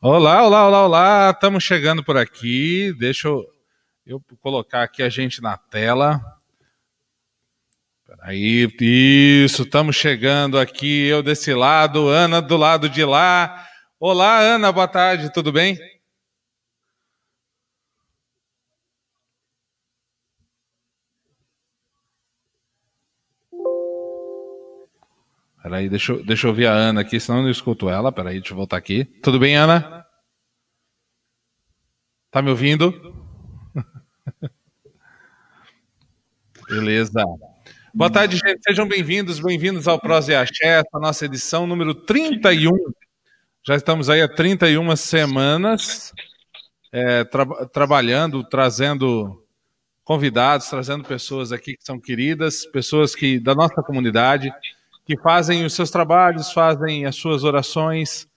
Olá, olá, olá, olá. Estamos chegando por aqui. Deixa eu, eu colocar aqui a gente na tela. Aí, isso, estamos chegando aqui. Eu desse lado, Ana do lado de lá. Olá, Ana, boa tarde, tudo bem? Peraí, deixa, eu, deixa eu ver a Ana aqui, senão eu não escuto ela. Peraí, deixa eu voltar aqui. Tudo bem, Ana? Tá me ouvindo? Beleza. Boa tarde, gente. Sejam bem-vindos, bem-vindos ao Prose e Axé, a nossa edição número 31. Já estamos aí há 31 semanas é, tra trabalhando, trazendo convidados, trazendo pessoas aqui que são queridas, pessoas que da nossa comunidade que fazem os seus trabalhos, fazem as suas orações,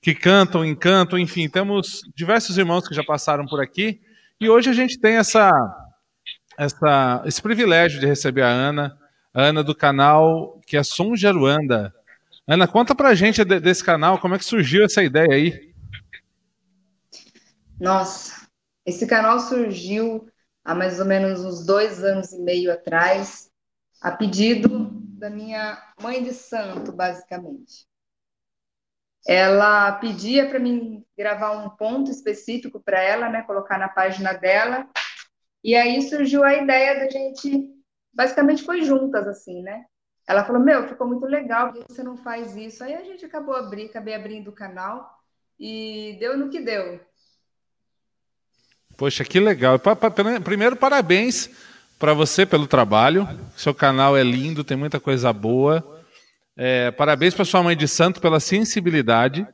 que cantam, encantam, enfim, temos diversos irmãos que já passaram por aqui e hoje a gente tem essa, essa, esse privilégio de receber a Ana, a Ana do canal que é Som Jaruanda. Ana, conta pra gente desse canal, como é que surgiu essa ideia aí? Nossa, esse canal surgiu há mais ou menos uns dois anos e meio atrás, a pedido da minha mãe de santo, basicamente. Ela pedia para mim gravar um ponto específico para ela, né, colocar na página dela. E aí surgiu a ideia da gente, basicamente foi juntas assim, né? Ela falou: "Meu, ficou muito legal, por que você não faz isso?". Aí a gente acabou abrir, acabei abrindo o canal e deu no que deu. Poxa, que legal. Primeiro, parabéns para você pelo trabalho. Seu canal é lindo, tem muita coisa boa. É, parabéns para sua mãe de santo pela sensibilidade,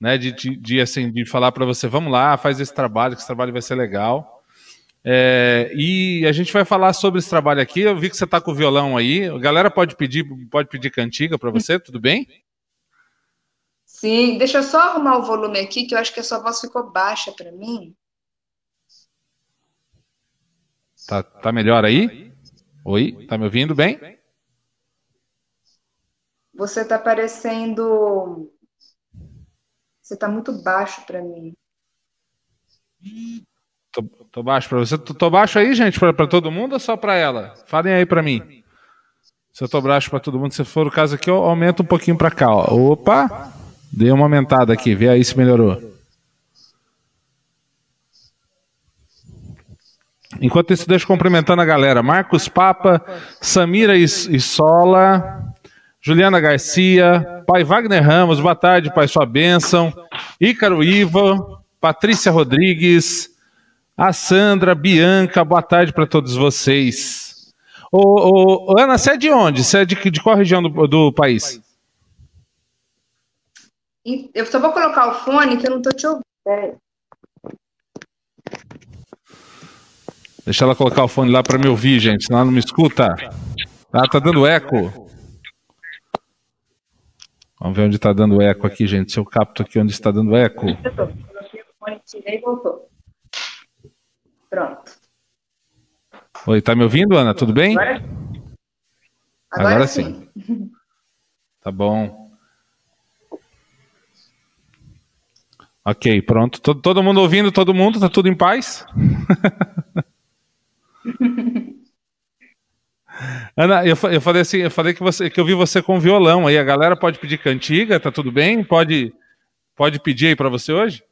né, de, de, de assim, de falar para você, vamos lá, faz esse trabalho, que esse trabalho vai ser legal. É, e a gente vai falar sobre esse trabalho aqui. Eu vi que você está com o violão aí. A galera pode pedir, pode pedir cantiga para você, tudo bem? Sim, deixa eu só arrumar o volume aqui, que eu acho que a sua voz ficou baixa para mim. Tá, tá melhor aí? Oi, tá me ouvindo bem? Você tá parecendo. Você tá muito baixo para mim. Tô, tô baixo para você. Tô, tô, baixo aí, gente, para todo mundo ou só para ela? Falem aí para mim. Se eu tô baixo para todo mundo, se for o caso aqui, eu aumento um pouquinho para cá. Ó. Opa! Dei uma aumentada aqui, vê aí se melhorou. Enquanto isso, deixa eu cumprimentando a galera. Marcos Papa, Samira Issola, Juliana Garcia, Pai Wagner Ramos, boa tarde, Pai, sua bênção. Ícaro Iva, Patrícia Rodrigues, a Sandra, Bianca, boa tarde para todos vocês. Ô, ô, Ana, você é de onde? Você é de, de qual região do, do país? Eu só vou colocar o fone que eu não estou te ouvindo. Deixa ela colocar o fone lá para me ouvir, gente, senão ela não me escuta. Ah, tá dando eco. Vamos ver onde está dando eco aqui, gente. Se eu capto aqui onde está dando eco. Coloquei o fone, tirei e voltou. Pronto. Oi, tá me ouvindo, Ana? Tudo bem? Agora, Agora, Agora sim. sim. Tá bom. Ok, pronto. Todo, todo mundo ouvindo, todo mundo? Tá tudo em paz? Ana, eu, eu falei assim, eu falei que você que eu vi você com violão aí. A galera pode pedir cantiga, tá tudo bem? Pode pode pedir aí para você hoje?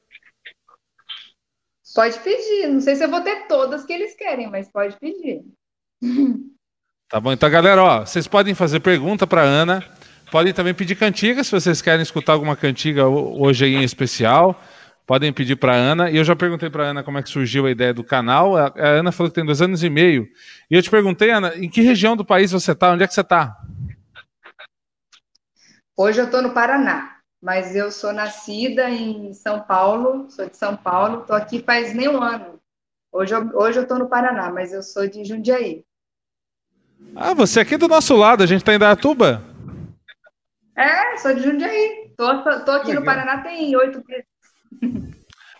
Pode pedir. Não sei se eu vou ter todas que eles querem, mas pode pedir. Tá bom, então galera, ó, vocês podem fazer pergunta para Ana, podem também pedir cantiga se vocês querem escutar alguma cantiga hoje aí em especial. Podem pedir para a Ana. E eu já perguntei para a Ana como é que surgiu a ideia do canal. A, a, Ana falou que tem dois anos e meio. E eu te perguntei, Ana, em que região do país você está? Onde é que você está? Hoje eu estou no Paraná, mas eu sou nascida em São Paulo, sou de São Paulo, estou aqui faz nem um ano. Hoje eu, hoje eu estou no Paraná, mas eu sou de Jundiaí. Ah, você é aqui do nosso lado, a gente está em Datuba? É, sou de Jundiaí. Estou aqui no Paraná tem oito meses.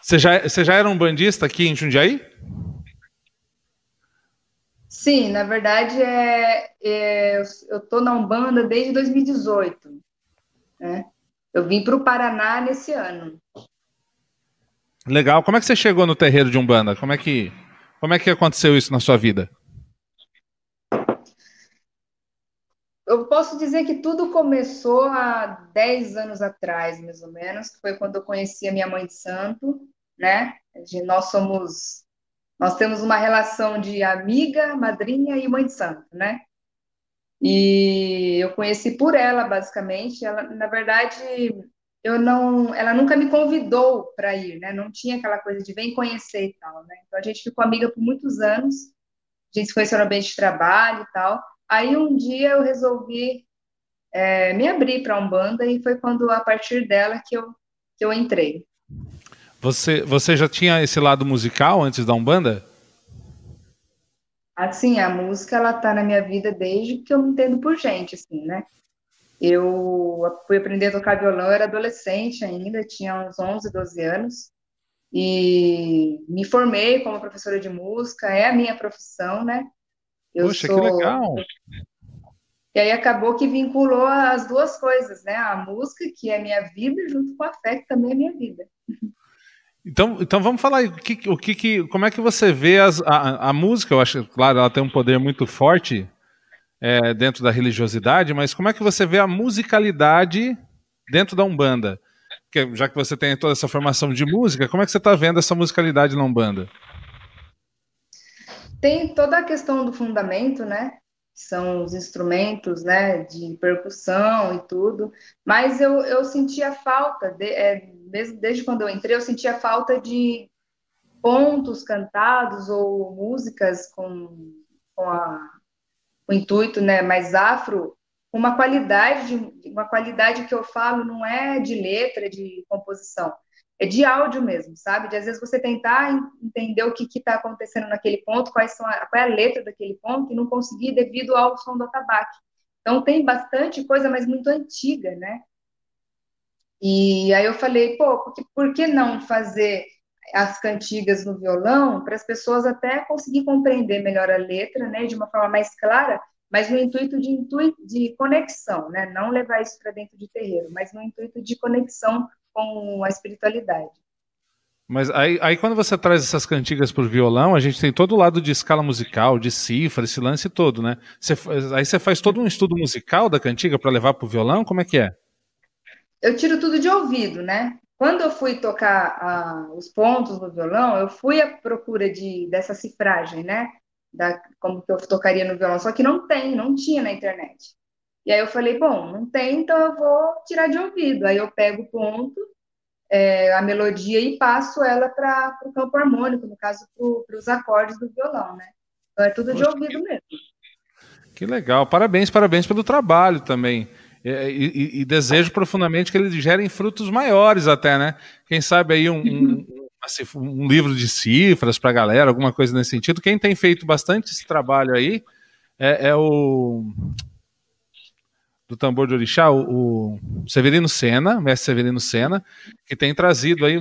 Você já, você já era um bandista aqui em Jundiaí? Sim, na verdade é, é eu estou na Umbanda desde 2018. Né? Eu vim para o Paraná nesse ano. Legal. Como é que você chegou no terreiro de Umbanda? Como é que, como é que aconteceu isso na sua vida? Eu posso dizer que tudo começou há 10 anos atrás, mais ou menos, que foi quando eu conheci a minha mãe de santo, né? Nós somos, nós temos uma relação de amiga, madrinha e mãe de santo, né? E eu conheci por ela, basicamente. Ela, na verdade, eu não, ela nunca me convidou para ir, né? Não tinha aquela coisa de vem conhecer e tal, né? Então a gente ficou amiga por muitos anos. A gente se conheceu no ambiente de trabalho e tal. Aí um dia eu resolvi é, me abrir para a Umbanda e foi quando, a partir dela, que eu, que eu entrei. Você, você já tinha esse lado musical antes da Umbanda? Assim, a música, ela tá na minha vida desde que eu me entendo por gente, assim, né? Eu fui aprender a tocar violão, eu era adolescente ainda, tinha uns 11, 12 anos, e me formei como professora de música, é a minha profissão, né? Eu Poxa, sou... que legal! E aí acabou que vinculou as duas coisas, né? A música, que é minha vida, junto com a fé, que também é minha vida. Então, então vamos falar o que, o que, como é que você vê as, a, a música? Eu acho, claro, ela tem um poder muito forte é, dentro da religiosidade, mas como é que você vê a musicalidade dentro da Umbanda? Porque, já que você tem toda essa formação de música, como é que você está vendo essa musicalidade na Umbanda? Tem toda a questão do fundamento, né? São os instrumentos, né? De percussão e tudo. Mas eu, eu sentia falta, de, é, desde, desde quando eu entrei, eu sentia falta de pontos cantados ou músicas com, com a o intuito né, mais afro, uma qualidade, uma qualidade que eu falo não é de letra, de composição, é de áudio mesmo, sabe? De às vezes você tentar entender o que está acontecendo naquele ponto, quais são a, qual é a letra daquele ponto, e não conseguir devido ao som do atabaque. Então tem bastante coisa, mas muito antiga, né? E aí eu falei, pô, por que, por que não fazer as cantigas no violão para as pessoas até conseguir compreender melhor a letra, né, de uma forma mais clara, mas no intuito de, intuito de conexão, né, não levar isso para dentro de terreiro, mas no intuito de conexão com a espiritualidade. Mas aí, aí quando você traz essas cantigas para o violão, a gente tem todo o lado de escala musical, de cifra, esse lance todo, né? Você, aí você faz todo um estudo musical da cantiga para levar para o violão? Como é que é? Eu tiro tudo de ouvido, né? Quando eu fui tocar ah, os pontos no violão, eu fui à procura de, dessa cifragem, né? Da, como que eu tocaria no violão, só que não tem, não tinha na internet. E aí eu falei, bom, não tem, então eu vou tirar de ouvido. Aí eu pego o ponto, é, a melodia e passo ela para o campo harmônico, no caso, para os acordes do violão, né? Então é tudo Poxa, de ouvido que... mesmo. Que legal, parabéns, parabéns pelo trabalho também. É, e, e, desejo profundamente que eles gerem frutos maiores até, né? Quem sabe aí um, um, um livro de cifras para a galera, alguma coisa nesse sentido. Quem tem feito bastante esse trabalho aí é, é o do tambor de orixá, o, o, Severino Sena, mestre Severino Sena, que tem trazido aí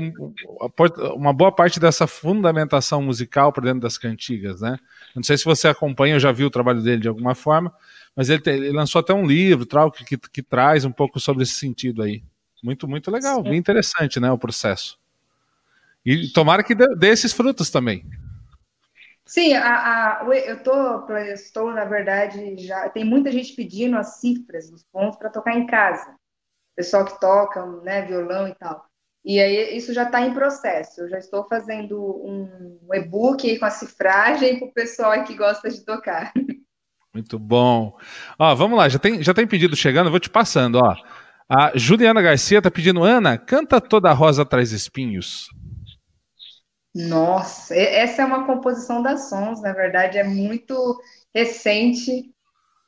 uma boa parte dessa fundamentação musical para dentro das cantigas, né? Não sei se você acompanha ou já viu o trabalho dele de alguma forma, mas ele, ele lançou até um livro tal, que, que, que, traz um pouco sobre esse sentido aí. Muito, muito legal, Sim. bem interessante, né, o processo. E tomara que dê, dê esses frutos também. Sim, a, a, eu, tô, estou, na verdade, já tem muita gente pedindo as cifras dos pontos para tocar em casa. Pessoal que toca, né, violão e tal. E aí isso já está em processo. Eu já estou fazendo um e-book com a cifragem para o pessoal que gosta de tocar. Muito bom. Ó, vamos lá, já tem, já tem pedido chegando, vou te passando, ó. A Juliana Garcia tá pedindo, Ana, canta toda a rosa traz espinhos. Nossa, essa é uma composição da Sons, na verdade, é muito recente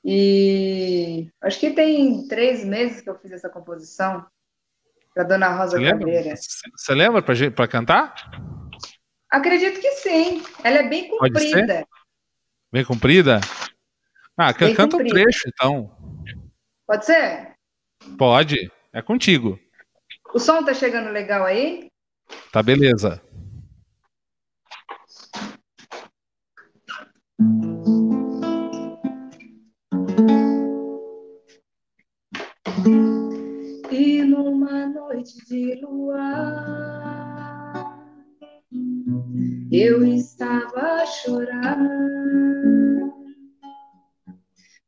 e acho que tem três meses que eu fiz essa composição para Dona Rosa Você. Você lembra para cantar? Acredito que sim. Ela é bem comprida. Bem comprida? Ah, Bem canta um trecho, então. Pode ser? Pode. É contigo. O som tá chegando legal aí? Tá beleza. E numa noite de luar eu estava a chorar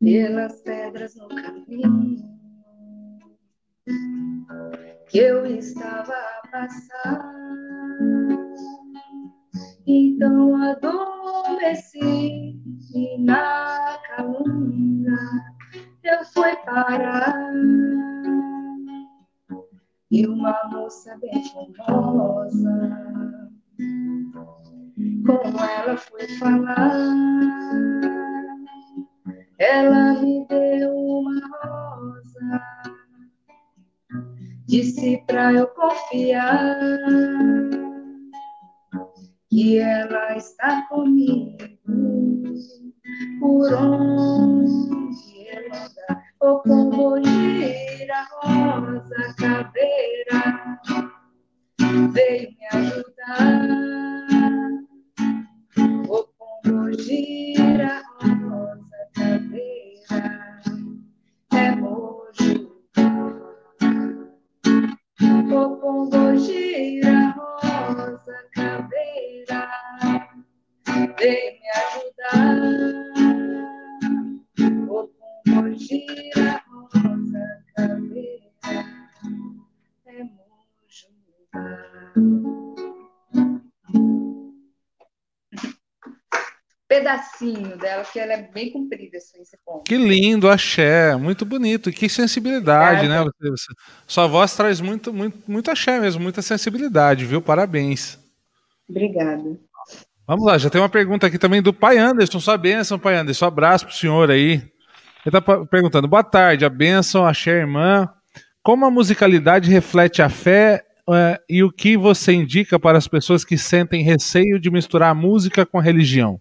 pelas pedras no caminho que eu estava a passar. Então adormeci parar. E uma moça bem famosa, com ela fui falar. Dela, que ela é bem comprida, assim, esse ponto. Que lindo, axé, muito bonito, que sensibilidade, né? Você, você, sua voz traz muito, muito, muito axé mesmo, muita sensibilidade, viu? Parabéns. Obrigada. Vamos lá, já tem uma pergunta aqui também do pai Anderson. Sua bênção, pai Anderson. Um abraço pro senhor aí. Ele está perguntando: boa tarde, a bênção, axé, irmã. Como a musicalidade reflete a fé é, e o que você indica para as pessoas que sentem receio de misturar a música com a religião?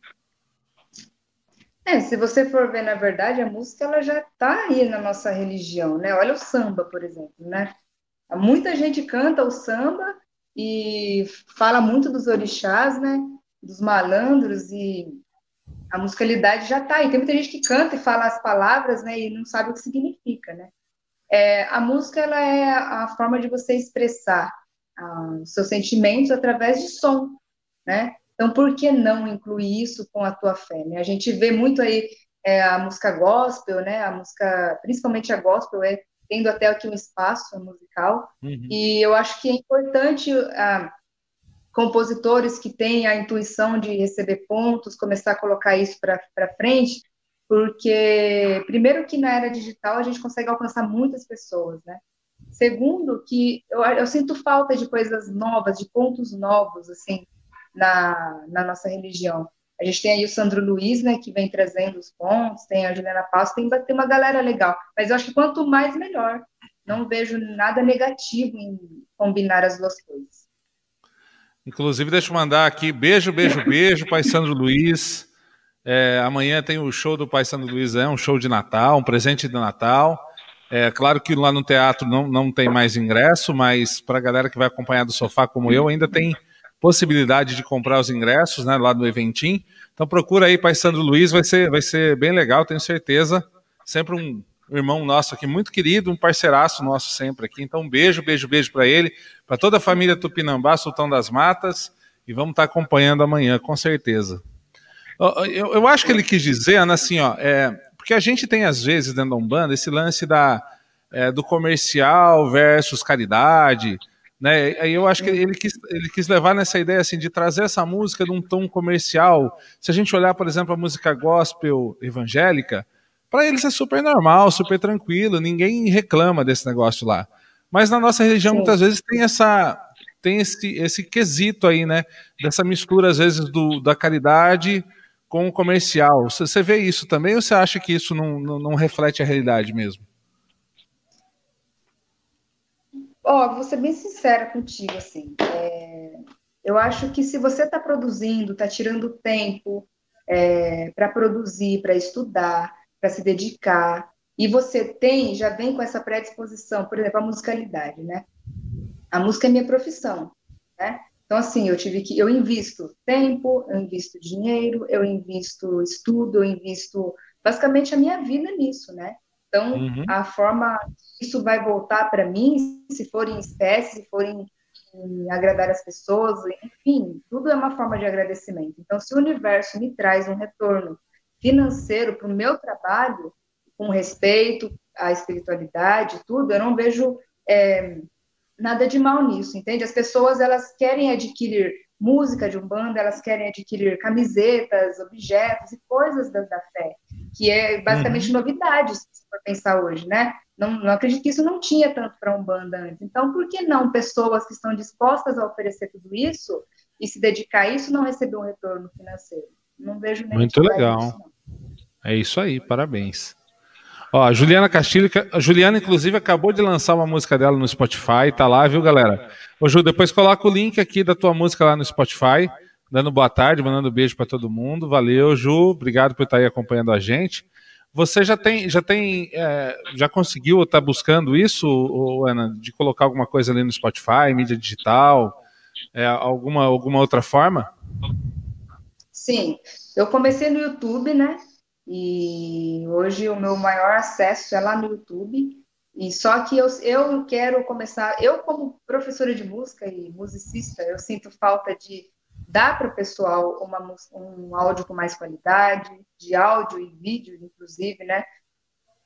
É, se você for ver, na verdade, a música ela já está aí na nossa religião, né? Olha o samba, por exemplo, né? Muita gente canta o samba e fala muito dos orixás, né? dos malandros e a musicalidade já está aí. Tem muita gente que canta e fala as palavras, né, e não sabe o que significa, né? É, a música ela é a forma de você expressar ah, os seus sentimentos através de som, né? Então, por que não incluir isso com a tua fé? Né? A gente vê muito aí é, a música gospel, né? A música, principalmente a gospel, é tendo até aqui um espaço musical. Uhum. E eu acho que é importante ah, compositores que têm a intuição de receber pontos, começar a colocar isso para frente, porque, primeiro, que na era digital a gente consegue alcançar muitas pessoas, né? Segundo, que eu, eu sinto falta de coisas novas, de pontos novos, assim, na, na nossa religião. A gente tem aí o Sandro Luiz, né, que vem trazendo os pontos, tem a Juliana Passo, tem, tem uma galera legal. Mas eu acho que quanto mais, melhor. Não vejo nada negativo em combinar as duas coisas. Inclusive, deixa eu mandar aqui beijo, beijo, beijo, Pai Sandro Luiz. É, amanhã tem o show do Pai Sandro Luiz, é um show de Natal, um presente de Natal. É claro que lá no teatro não, não tem mais ingresso, mas para a galera que vai acompanhar do sofá como eu, ainda tem possibilidade de comprar os ingressos né, lá no Eventim. Então procura aí, Pai Sandro Luiz, vai ser, vai ser bem legal, tenho certeza. Sempre um, um irmão nosso aqui, muito querido, um parceiraço nosso sempre aqui. Então, um beijo, beijo, beijo para ele, para toda a família Tupinambá, Sultão das Matas, e vamos estar tá acompanhando amanhã, com certeza. Eu, eu acho que ele quis dizer, Ana, assim, ó, é, porque a gente tem, às vezes, dentro da Umbanda, esse lance da, é, do comercial versus caridade, né? Aí eu acho que ele quis, ele quis levar nessa ideia assim de trazer essa música num tom comercial. Se a gente olhar, por exemplo, a música gospel evangélica, para eles é super normal, super tranquilo, ninguém reclama desse negócio lá. Mas na nossa religião, Sim. muitas vezes, tem essa tem esse, esse quesito aí, né? Dessa mistura, às vezes, do, da caridade com o comercial. Você vê isso também ou você acha que isso não, não, não reflete a realidade mesmo? Ó, vou ser bem sincera contigo, assim. É, eu acho que se você está produzindo, está tirando tempo é, para produzir, para estudar, para se dedicar, e você tem, já vem com essa predisposição, por exemplo, a musicalidade, né? A música é minha profissão, né? Então, assim, eu tive que, eu invisto tempo, eu invisto dinheiro, eu invisto estudo, eu invisto basicamente a minha vida nisso, né? Então, uhum. a forma isso vai voltar para mim, se for em espécie, se for em, em agradar as pessoas, enfim, tudo é uma forma de agradecimento. Então, se o universo me traz um retorno financeiro para o meu trabalho, com respeito à espiritualidade, tudo, eu não vejo é, nada de mal nisso, entende? As pessoas elas querem adquirir música de umbanda, elas querem adquirir camisetas, objetos e coisas da, da fé, que é basicamente uhum. novidade, se for pensar hoje, né? Não, não acredito que isso não tinha tanto para umbanda antes. Então, por que não pessoas que estão dispostas a oferecer tudo isso e se dedicar a isso não receber um retorno financeiro? Não vejo nem Muito legal. é isso aí, parabéns. Ó, a Juliana Castilho, a Juliana, inclusive, acabou de lançar uma música dela no Spotify, tá lá, viu, galera? Ô, Ju, depois coloca o link aqui da tua música lá no Spotify, dando boa tarde, mandando beijo para todo mundo. Valeu, Ju, obrigado por estar aí acompanhando a gente. Você já tem, já tem, é, já conseguiu ou está buscando isso, Ana, de colocar alguma coisa ali no Spotify, mídia digital, é, alguma, alguma outra forma? Sim, eu comecei no YouTube, né? E hoje o meu maior acesso é lá no YouTube. E só que eu, eu quero começar, eu como professora de música e musicista, eu sinto falta de dar para o pessoal uma, um áudio com mais qualidade, de áudio e vídeo, inclusive, né?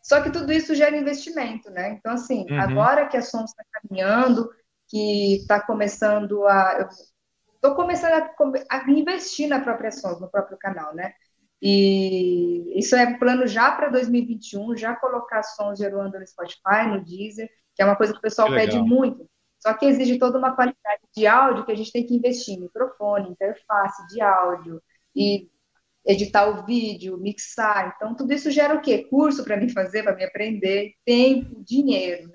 Só que tudo isso gera investimento, né? Então, assim, uhum. agora que a Sons está caminhando, que está começando a. Estou começando a, a, investir na própria Sons, no próprio canal, né? E isso é plano já para 2021, já colocar sons de Aruanda no Spotify, no Deezer, que é uma coisa que o pessoal que pede muito. Só que exige toda uma qualidade de áudio que a gente tem que investir em microfone, interface de áudio e editar o vídeo, mixar. Então, tudo isso gera o quê? Curso para me fazer, para me aprender, tempo, dinheiro. Né?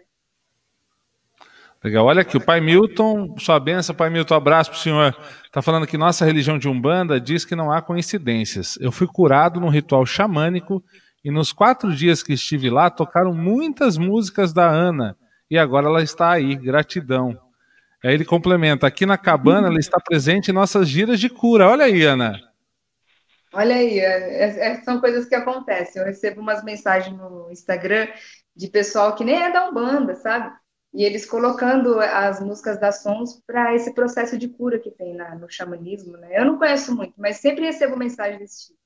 Legal. Olha aqui, o Pai Milton, sua benção, Pai Milton, abraço para o senhor. Está falando que nossa religião de Umbanda diz que não há coincidências. Eu fui curado num ritual xamânico e nos quatro dias que estive lá tocaram muitas músicas da Ana e agora ela está aí. Gratidão. Aí ele complementa: aqui na cabana ela está presente em nossas giras de cura. Olha aí, Ana. Olha aí, é, é, é são coisas que acontecem. Eu recebo umas mensagens no Instagram de pessoal que nem é da Umbanda, sabe? e eles colocando as músicas das sons para esse processo de cura que tem na, no xamanismo, né? Eu não conheço muito, mas sempre recebo mensagem desse tipo.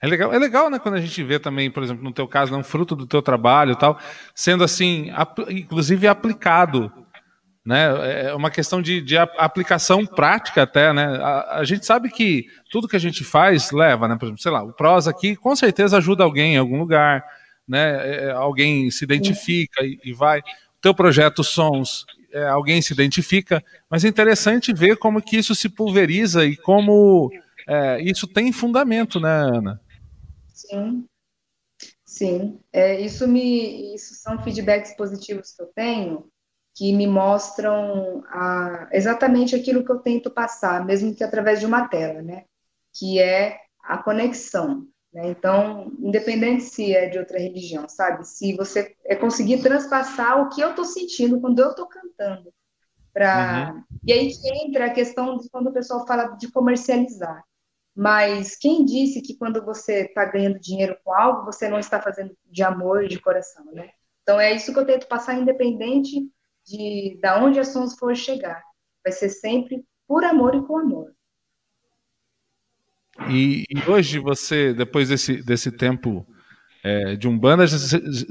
É legal, é legal, né, quando a gente vê também, por exemplo, no teu caso, né, um fruto do teu trabalho tal, sendo assim, inclusive aplicado, né? É uma questão de, de aplicação prática até, né? A, a, gente sabe que tudo que a gente faz leva, né? Por exemplo, sei lá, o prosa aqui com certeza ajuda alguém em algum lugar né? É, é, alguém se identifica e, e vai. O teu projeto Sons, é, alguém se identifica, mas é interessante ver como que isso se pulveriza e como é, isso tem fundamento, né, Ana? Sim, sim. É, isso me, isso são feedbacks positivos que eu tenho que me mostram a, exatamente aquilo que eu tento passar, mesmo que através de uma tela, né? Que é a conexão. Né? Então, independente se é de outra religião, sabe? Se você é conseguir transpassar o que eu estou sentindo quando eu estou cantando. Pra... Uhum. E aí que entra a questão de quando o pessoal fala de comercializar. Mas quem disse que quando você está ganhando dinheiro com algo, você não está fazendo de amor e de coração, né? Então é isso que eu tento passar, independente de da onde as sons for chegar. Vai ser sempre por amor e com amor. E, e, hoje você, depois desse, desse tempo é, de Umbanda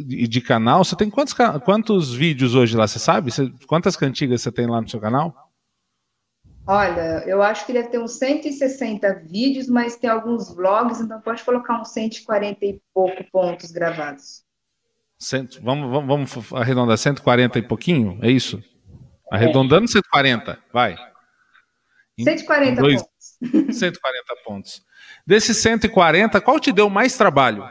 e de canal, você tem quantos, quantos vídeos hoje lá, você sabe? Você, quantas cantigas você tem lá no seu canal? Olha, eu acho que deve ter uns 160 vídeos, mas tem alguns vlogs, então pode colocar uns 140 e pouco pontos gravados. Cento, vamos, vamos, vamos arredondar 140 e pouquinho, é isso? Arredondando 140, vai. 140 dois, pontos. 140 pontos. Desses 140, qual te deu mais trabalho?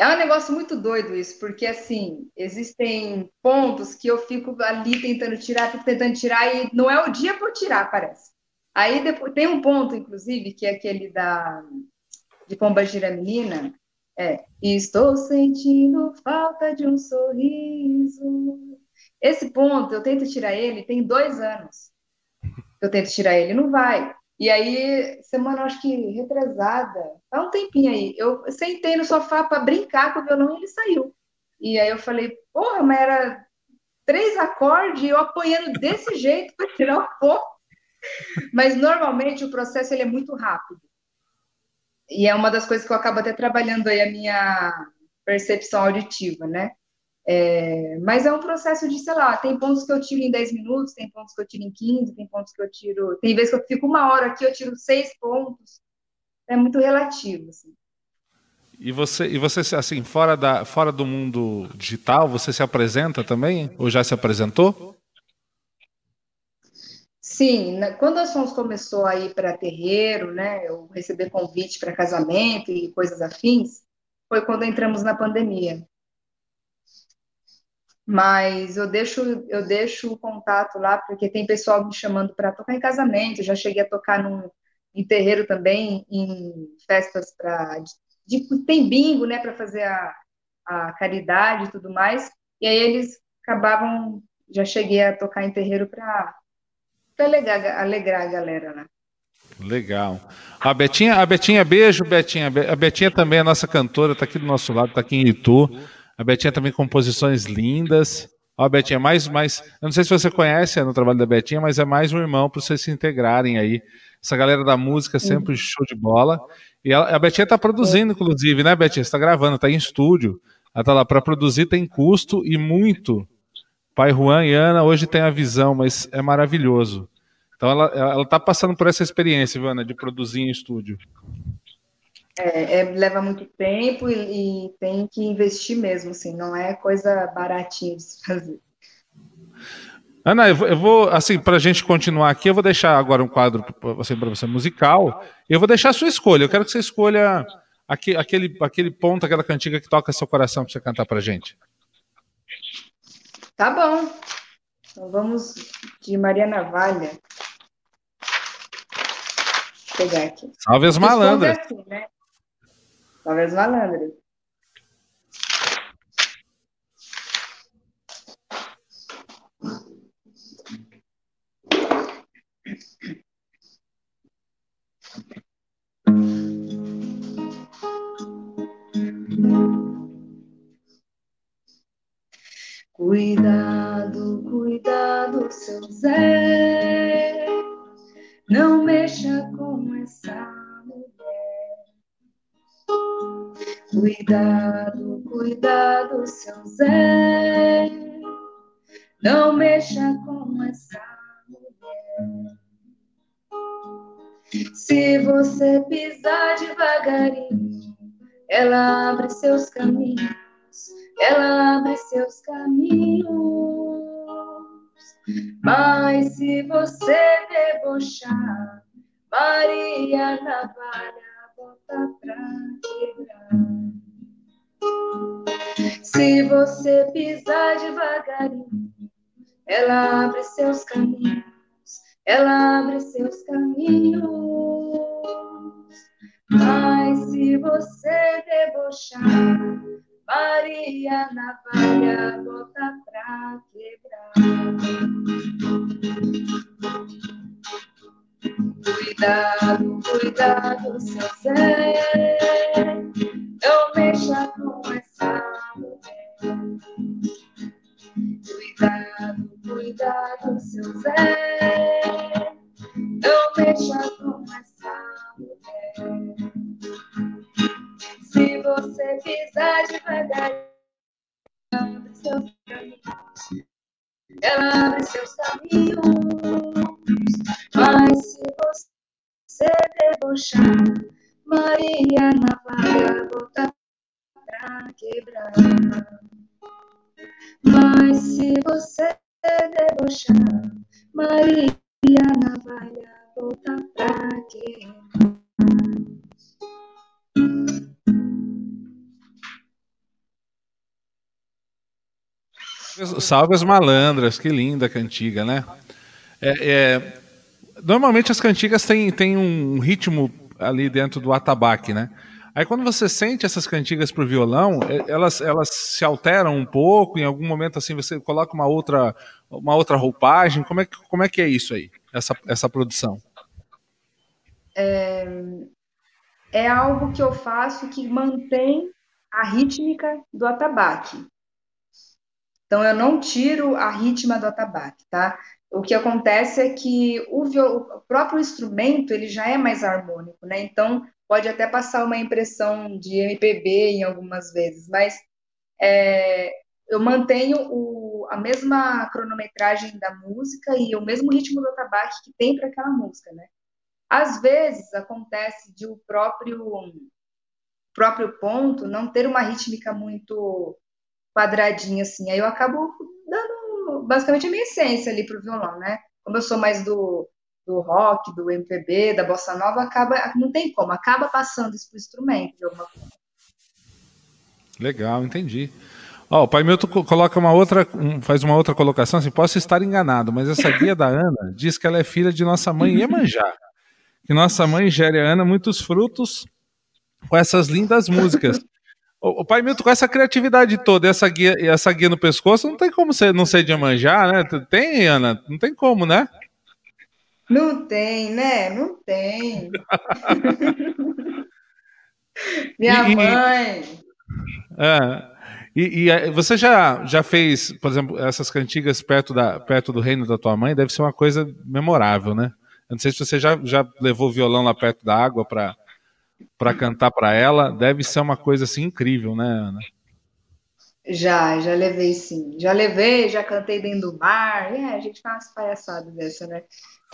É um negócio muito doido isso, porque assim, existem pontos que eu fico ali tentando tirar, fico tentando tirar, e não é o dia por tirar, parece. Aí depois, tem um ponto, inclusive, que é aquele da de Pomba Gira Menina, é Estou sentindo falta de um sorriso. Esse ponto, eu tento tirar ele tem dois anos eu tento tirar ele, não vai. E aí, semana, acho que retrasada, há um tempinho aí, eu sentei no sofá para brincar com o violão e ele saiu. E aí eu falei, porra, mas era três acordes, eu apanhando desse jeito para tirar o pó. Mas normalmente o processo ele é muito rápido. E é uma das coisas que eu acabo até trabalhando aí a minha percepção auditiva, né? É, mas é um processo de, sei lá, tem pontos que eu tiro em 10 minutos, tem pontos que eu tiro em 15, tem pontos que eu tiro. Tem vezes que eu fico uma hora aqui, eu tiro seis pontos. É muito relativo, assim. E você, e você assim, fora, da, fora do mundo digital, você se apresenta também? Ou já se apresentou? Sim, quando a Sons começou a ir para terreiro, né, eu receber convite para casamento e coisas afins, foi quando entramos na pandemia. Mas eu deixo, eu deixo o contato lá, porque tem pessoal me chamando para tocar em casamento, já cheguei a tocar num, em terreiro também, em festas para tem bingo, né, para fazer a, a caridade e tudo mais. E aí eles acabavam, já cheguei a tocar em terreiro para alegrar, alegrar a galera, né? Legal. A Betinha, a Betinha, beijo, Betinha. A Betinha também é nossa cantora, está aqui do nosso lado, está aqui em Itu. A Betinha também com composições lindas. Ó, Betinha, mais, mais. Eu não sei se você conhece no trabalho da Betinha, mas é mais um irmão para vocês se integrarem aí. Essa galera da música sempre show de bola. E a, a Betinha está produzindo, inclusive, né, Betinha? Você está gravando, está em estúdio. Ela está lá para produzir, tem custo e muito. Pai Juan e Ana hoje tem a visão, mas é maravilhoso. Então ela está passando por essa experiência, Ivana, de produzir em estúdio. É, é, leva muito tempo e, e, tem que investir mesmo, assim, não é coisa baratinha de se fazer. Ana, eu vou, eu vou assim, para a gente continuar aqui, eu vou deixar agora um quadro assim, para você musical. Eu vou deixar a sua escolha. Eu quero que você escolha aquele, aquele, aquele ponto, aquela cantiga que toca seu coração para você cantar para gente. Tá bom. Então vamos de Maria Navalha. Vou pegar aqui. Salve as malandras. Assim, né? Salve as malandras. Cuidado, cuidado, seu Zé, não mexa com Cuidado, cuidado, seu Zé, não mexa com essa mulher. Se você pisar devagarinho, ela abre seus caminhos ela abre seus caminhos. Mas se você debochar, Maria Navalha volta pra quebrar. Se você pisar devagarinho, ela abre seus caminhos, ela abre seus caminhos. Mas se você debochar, Maria navalha bota pra quebrar. Cuidado, cuidado, seu Zé, não mexa Cuidado, cuidado, seu Zé, não mexa com essa mulher. Se você pisar devagar, ela abre seus caminhos. Ela abre seus caminhos. Mas se você debochar, Maria Navalha volta pra quebrar. Mas se você debochar, Maria Navalha volta pra quebrar. Salve as malandras, que linda cantiga, né? É, é, normalmente as cantigas têm, têm um ritmo ali dentro do atabaque, né? Aí quando você sente essas cantigas para o violão, é, elas, elas se alteram um pouco, em algum momento assim você coloca uma outra, uma outra roupagem. Como é, que, como é que é isso aí, essa, essa produção? É, é algo que eu faço que mantém a rítmica do atabaque. Então, eu não tiro a ritma do atabaque, tá? O que acontece é que o, o, próprio instrumento ele já é mais harmônico, né? Então pode até passar uma impressão de MPB em algumas vezes, mas é, eu mantenho o, a mesma cronometragem da música e o mesmo ritmo do atabaque que tem para aquela música, né? Às vezes acontece de o próprio próprio ponto não ter uma rítmica muito quadradinha assim, aí eu acabo dando basicamente a minha essência ali pro violão, né? Como eu sou mais do, do rock, do MPB, da bossa nova, acaba, não tem como, acaba passando isso pro instrumento de alguma forma. Legal, entendi. Oh, o Pai Milton coloca uma outra, faz uma outra colocação assim, posso estar enganado, mas essa guia da Ana diz que ela é filha de nossa mãe Iemanjá, que nossa mãe gere a Ana muitos frutos com essas lindas músicas. O, pai Milton, com essa criatividade toda, essa guia, essa guia no pescoço, não tem como você não ser de manjar, né? Tem, Ana? Não tem como, né? Não tem, né? Não tem. Minha e, mãe. É, e, e, você já, já fez, por exemplo, essas cantigas perto, da, perto do reino da tua mãe? Deve ser uma coisa memorável, né? Eu não sei se você já, já levou o violão lá perto da água para para cantar para ela, deve ser uma coisa assim incrível, né, Ana? Já, já levei sim. Já levei, já cantei dentro do mar. É, a gente faz umas palhaçadas dessa, né?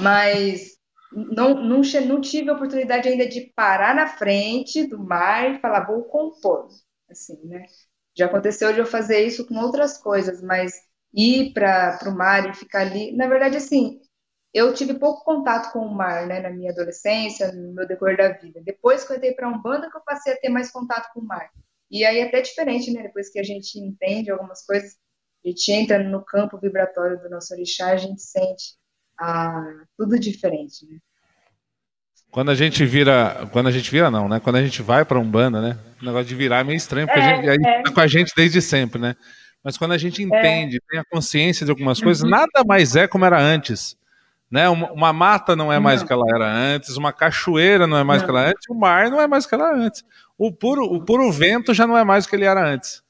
Mas não, não, não tive a oportunidade ainda de parar na frente do mar e falar, vou compor. Assim, né? Já aconteceu de eu fazer isso com outras coisas, mas ir para o mar e ficar ali. Na verdade, assim, eu tive pouco contato com o mar, né, na minha adolescência, no meu decorrer da vida. Depois que eu entrei para Umbanda, que eu passei a ter mais contato com o mar. E aí é até diferente, né, depois que a gente entende algumas coisas, a gente entra no campo vibratório do nosso orixá, a gente sente ah, tudo diferente, né? Quando a gente vira, quando a gente vira não, né? Quando a gente vai para Umbanda, né? O negócio de virar é meio estranho, porque é, a gente, a gente é. tá com a gente desde sempre, né? Mas quando a gente é. entende, é. tem a consciência de algumas coisas, uhum. nada mais é como era antes. Né? Uma, uma, mata não é mais o que ela era antes, uma cachoeira não é mais o que ela era antes, o mar não é mais o que ela era antes. O puro, o puro vento já não é mais o que ele era antes.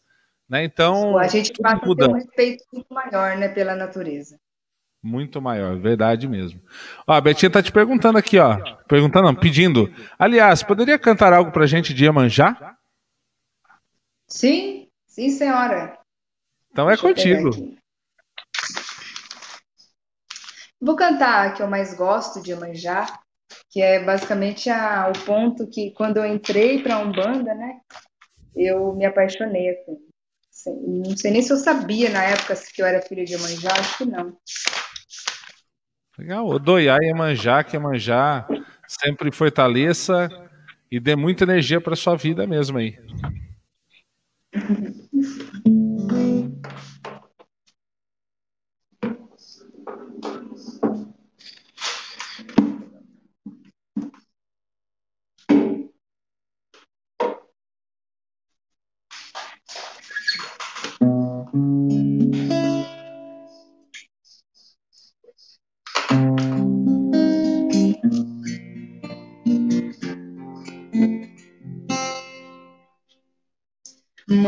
Né? Então. A gente passa a ter um respeito muito maior né, pela natureza. Muito maior, verdade mesmo. Ó, a Betinha tá te perguntando aqui, ó. Perguntando, não, pedindo. Aliás, poderia cantar algo pra gente de Iemanjá? Sim, sim, senhora. Então é Deixa é contigo. Vou cantar a que eu mais gosto de Iemanjá, que é basicamente a, o ponto que quando eu entrei para a Umbanda, né, eu me apaixonei. Assim. Não sei nem se eu sabia na época que eu era filha de Iemanjá, acho que não. Legal, Odoiá e Iemanjá, que Iemanjá sempre fortaleça e dê muita energia para sua vida mesmo aí.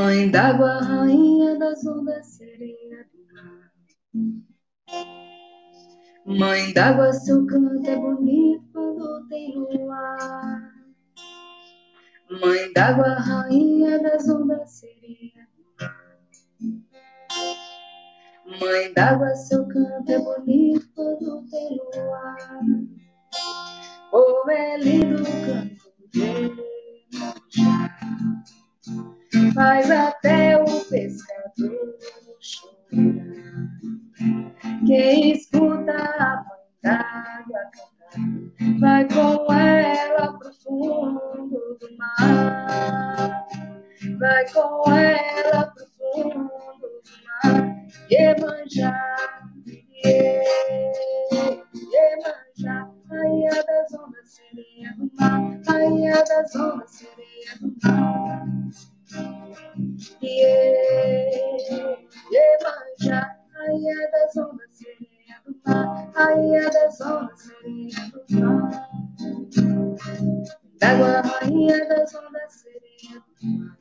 Mãe d'água, rainha das ondas, sereia do mar. Mãe d'água, seu canto é bonito quando tem luar. Mãe d'água, rainha das ondas, sereia do mar. Mãe d'água, seu canto é bonito quando tem luar. Oh, é lindo o canto de Iemanjá faz até o pescador chorar. Quem escuta a mãe cantar, vai com ela pro fundo do mar. Vai com ela pro fundo do mar. Iemanjá, Iemanjá, rainha das ondas, sereia do mar. Rainha das ondas, sereia do mar. Iemanjá, rainha das ondas, sereia do mar, rainha das ondas, sereia do mar. D'água, das ondas, sereia do mar.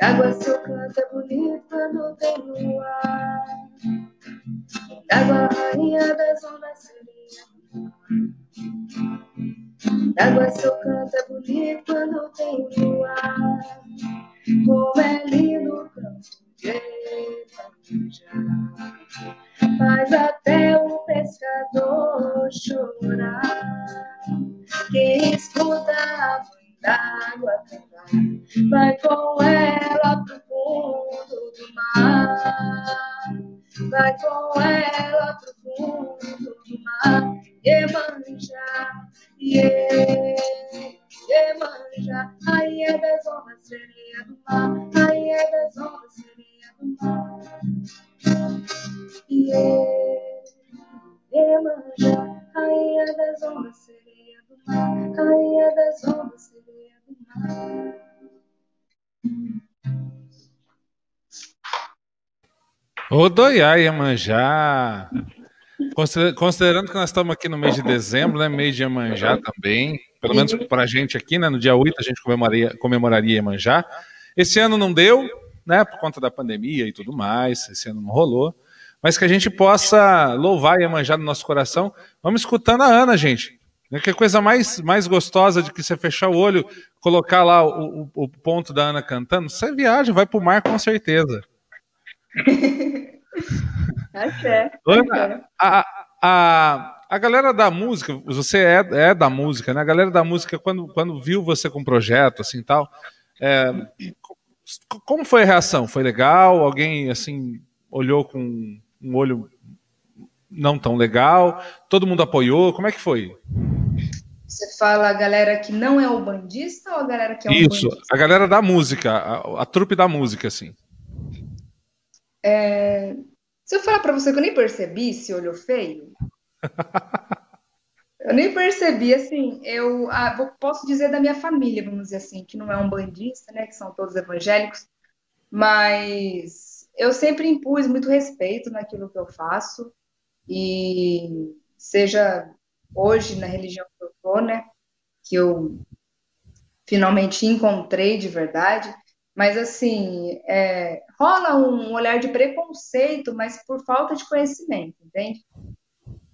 D'água seu canto é bonito quando tem luar. D'água rainha das ondas sereia. D'água seu canto é bonito quando tem luar. Como é lindo o canto de Evangelho. Faz até o pescador chorar. Quem escuta a mãe d'água cantar, vai com ela pro fundo do mar. Vai com ela pro fundo do mar. Iemanjá, Ie, Iemanjá, rainha das ondas, sereia do mar, rainha das ondas, sereia do mar. Ie, Iemanjá, rainha das ondas, sereia do mar, rainha das ondas, sereia do mar. Odoiá, Iemanjá. Considerando que nós estamos aqui no mês de dezembro, né, mês de Iemanjá também, pelo menos para a gente aqui, né, no dia 8 a gente comemoraria, comemoraria Iemanjá. Esse ano não deu, né, por conta da pandemia e tudo mais, esse ano não rolou, mas que a gente possa louvar Iemanjá no nosso coração. Vamos escutando a Ana, gente. Que coisa mais, mais gostosa de que você fechar o olho, colocar lá o, o, o ponto da Ana cantando, você viaja, vai para o mar com certeza. Ana, a, a, a galera da música, você é, é da música, né? A galera da música, quando, quando viu você com projeto, assim, tal, é, como foi a reação? Foi legal? Alguém, assim, olhou com um olho não tão legal? Todo mundo apoiou? Como é que foi? Você fala a galera que não é o bandista ou a galera que é o Isso, bandista? a galera da música, a, a trupe da música, assim. É, se eu falar para você que eu nem percebi se olhou feio, eu nem percebi, assim, eu ah, posso dizer da minha família, vamos dizer assim, que não é um bandista, né, que são todos evangélicos, mas eu sempre impus muito respeito naquilo que eu faço, e seja hoje na religião que eu tô, né, que eu finalmente encontrei de verdade, mas, assim, é, rola um olhar de preconceito, mas por falta de conhecimento, entende?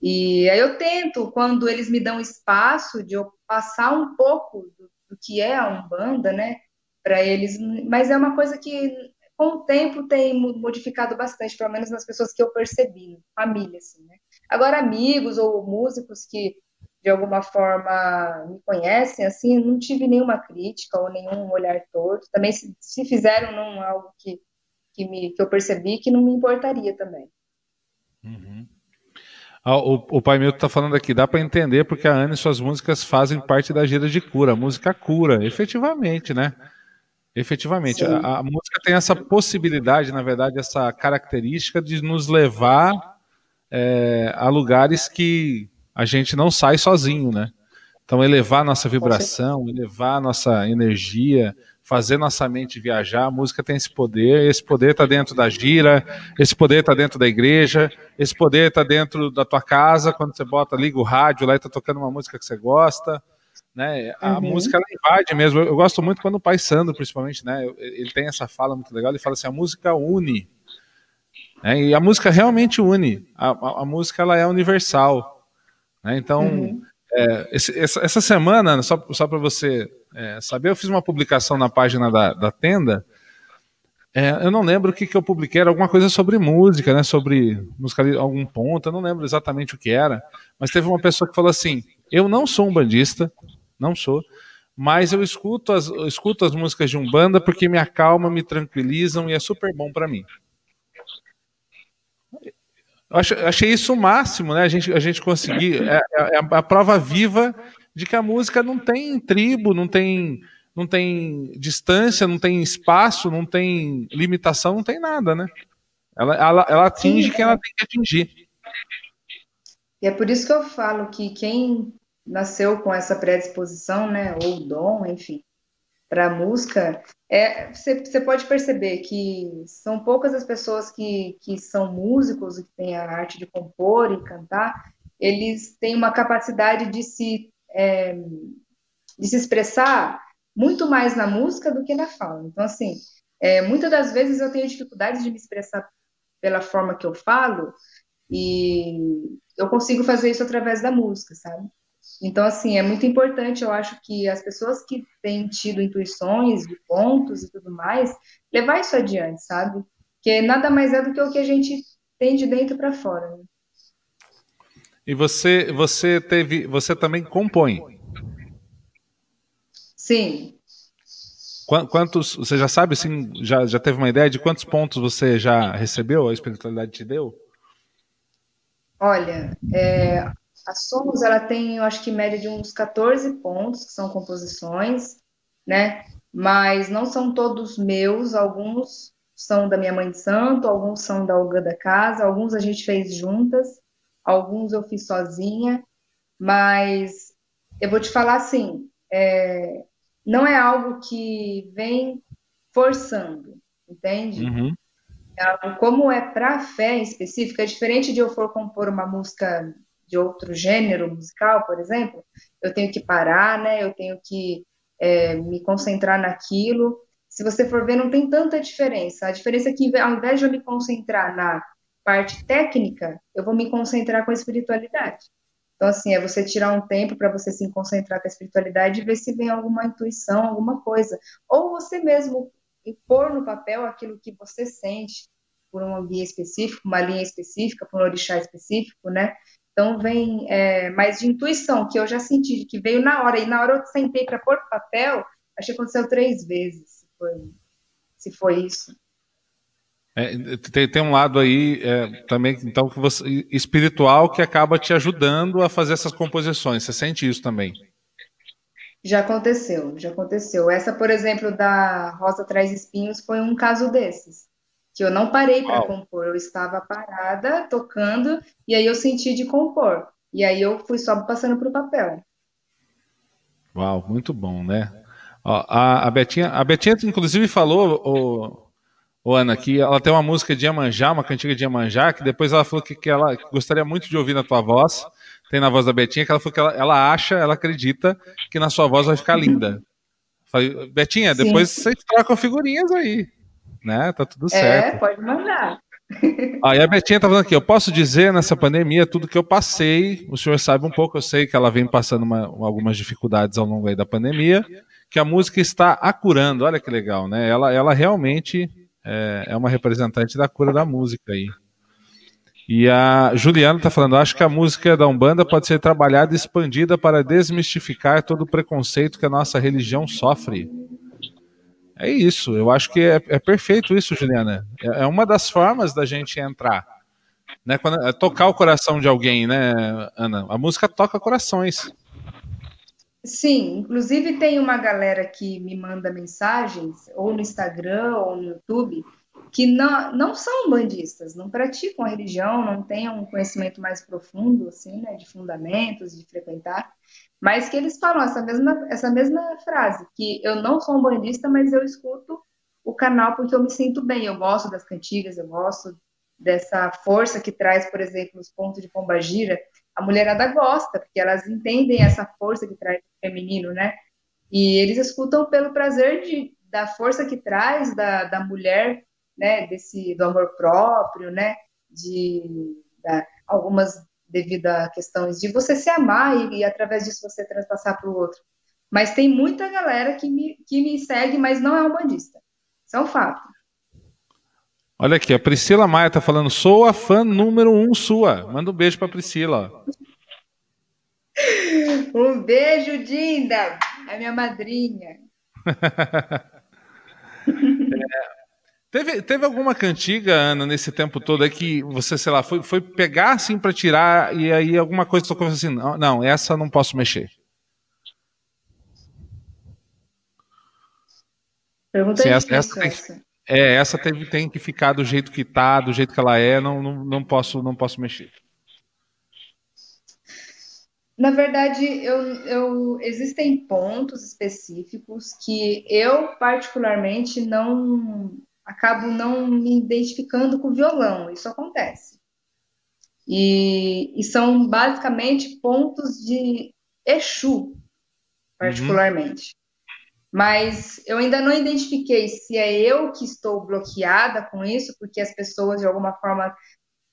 E aí eu tento, quando eles me dão espaço, de eu passar um pouco do, do que é a Umbanda, né, para eles, mas é uma coisa que, com o tempo, tem modificado bastante, pelo menos nas pessoas que eu percebi, família, assim, né? Agora, amigos ou músicos que de alguma forma me conhecem, assim, não tive nenhuma crítica ou nenhum olhar torto. Também se, se fizeram não algo que, que, me, que eu percebi que não me importaria também. Uhum. Ah, o, o pai meu está falando aqui, dá para entender porque a Ana e suas músicas fazem parte da gira de cura. A música cura, efetivamente, né? Efetivamente. A, a, música tem essa possibilidade, na verdade, essa característica de nos levar é, a lugares que a gente não sai sozinho, né? Então, elevar nossa vibração, elevar nossa energia, fazer nossa mente viajar, a música tem esse poder, esse poder está dentro da gira, esse poder está dentro da igreja, esse poder está dentro da tua casa, quando você bota, liga o rádio lá e está tocando uma música que você gosta, né? A uhum. música ela invade mesmo. Eu gosto muito quando o Pai Sandro, principalmente, né? Ele tem essa fala muito legal. Ele fala assim: a música une, né? e a música realmente une. A, a, a música ela é universal. Né? Então, uhum. é, esse, essa, essa, semana, só, só para você é, saber, eu fiz uma publicação na página da, da tenda. É, eu não lembro o que, que eu publiquei, era alguma coisa sobre música, né? Sobre música, algum ponto, eu não lembro exatamente o que era, mas teve uma pessoa que falou assim: Eu não sou um bandista, não sou, mas eu escuto as, eu escuto as músicas de Umbanda porque me acalmam, me tranquilizam e é super bom para mim. Eu achei isso o máximo, né? A gente, a gente conseguir. É, é, é a prova viva de que a música não tem tribo, não tem, não tem distância, não tem espaço, não tem limitação, não tem nada, né? Ela, ela, ela atinge Sim, quem ela tem que atingir. E é por isso que eu falo que quem nasceu com essa predisposição, né, ou dom, enfim, para a música, é, você, pode perceber que são poucas as pessoas que, que são músicos que têm a arte de compor e cantar, eles têm uma capacidade de se, é, de se expressar muito mais na música do que na fala. Então, assim, É, muitas das vezes eu tenho dificuldade de me expressar pela forma que eu falo e eu consigo fazer isso através da música, sabe? Então, assim, é muito importante, eu acho que as pessoas que têm tido intuições de pontos e tudo mais, levar isso adiante, sabe? Que nada mais é do que o que a gente tem de dentro para fora. Né? E você, você teve, você também compõe? Sim. Quantos, você já sabe, assim, já, já teve uma ideia de quantos pontos você já recebeu, a espiritualidade te deu? Olha, é, a Somos, ela tem, eu acho que média de uns 14 pontos, que são composições, né? Mas não são todos meus, alguns são da minha mãe de santo, alguns são da Olga da Casa, alguns a gente fez juntas, alguns eu fiz sozinha, mas eu vou te falar assim, é, não é algo que vem forçando, entende? Uhum. É como é para fé específica, é diferente de eu for compor uma música de outro gênero musical, por exemplo, eu tenho que parar, né? Eu tenho que é, me concentrar naquilo. Se você for ver, não tem tanta diferença. A diferença é que, ao invés de eu me concentrar na parte técnica, eu vou me concentrar com a espiritualidade. Então, assim, é você tirar um tempo para você se concentrar com a espiritualidade e ver se vem alguma intuição, alguma coisa. Ou você mesmo pôr no papel aquilo que você sente por um guia específico, uma linha específica, por um orixá específico, né? Então, vem é, mais de intuição, que eu já senti, que veio na hora. E na hora eu sentei para pôr papel, acho que aconteceu três vezes, se foi, se foi isso. É, tem, tem, um lado aí é, também então que você, espiritual que acaba te ajudando a fazer essas composições. Você sente isso também? Já aconteceu, já aconteceu. Essa, por exemplo, da Rosa Traz Espinhos foi um caso desses. Que eu não parei para compor, eu estava parada, tocando, e aí eu senti de compor. E aí eu fui só passando para o papel. Uau, muito bom, né? Ó, a, a, Betinha, a Betinha, inclusive, falou, o, Ô, Ana, que ela tem uma música de Iemanjá, uma cantiga de Iemanjá, que depois ela falou que, que ela gostaria muito de ouvir na tua voz. Tem na voz da Betinha, que ela falou que ela, ela acha, ela acredita que na sua voz vai ficar linda. Falei, Betinha, Sim. depois vocês trocam figurinhas aí. Né? Tá tudo é, certo. É, pode mandar. Aí a Betinha tá falando aqui, eu posso dizer nessa pandemia tudo que eu passei, o senhor sabe um pouco, eu sei que ela vem passando uma, algumas dificuldades ao longo da pandemia, que a música está a curando, olha que legal, né? Ela, ela realmente é, é uma representante da cura da música aí. E a Juliana está falando, acho que a música da Umbanda pode ser trabalhada e expandida para desmistificar todo o preconceito que a nossa religião sofre. É isso, eu acho que é, é perfeito isso, Juliana. É, é, uma das formas da gente entrar. Né, quando, é tocar o coração de alguém, né, Ana? A música toca corações. Sim, inclusive tem uma galera que me manda mensagens, ou no Instagram, ou no YouTube, que não, não são bandistas, não praticam a religião, não têm um conhecimento mais profundo, assim, né, de fundamentos, de frequentar, mas que eles falam essa mesma, essa mesma frase, que eu não sou um bandista, mas eu escuto o canal porque eu me sinto bem, eu gosto das cantigas, eu gosto dessa força que traz, por exemplo, os pontos de pombagira, a mulherada gosta, porque elas entendem essa força que traz o feminino, né? E eles escutam pelo prazer de, da força que traz da, da mulher, né? Desse, do amor próprio, né? De da, algumas devido a questões de você se amar e, e através disso você transpassar para o outro. Mas tem muita galera que me, que me segue, mas não é um bandista. Isso é um fato. Olha aqui, a Priscila Maia tá falando, sou a fã número um sua. Manda um beijo pra Priscila. Um beijo, Dinda, a minha madrinha. teve, teve alguma cantiga, Ana, nesse tempo todo aí que você, sei lá, foi, foi pegar assim para tirar e aí alguma coisa tocou assim, não, não, essa não posso mexer. Pergunta Sim, essa, essa, essa. É, essa teve, tem que ficar do jeito que tá, do jeito que ela é, não, não, não, posso, não posso mexer. Na verdade, eu, eu, existem pontos específicos que eu, particularmente, não acabo não me identificando com o violão. Isso acontece. E, e são basicamente pontos de Exu, particularmente. Mas eu ainda não identifiquei se é eu que estou bloqueada com isso, porque as pessoas de alguma forma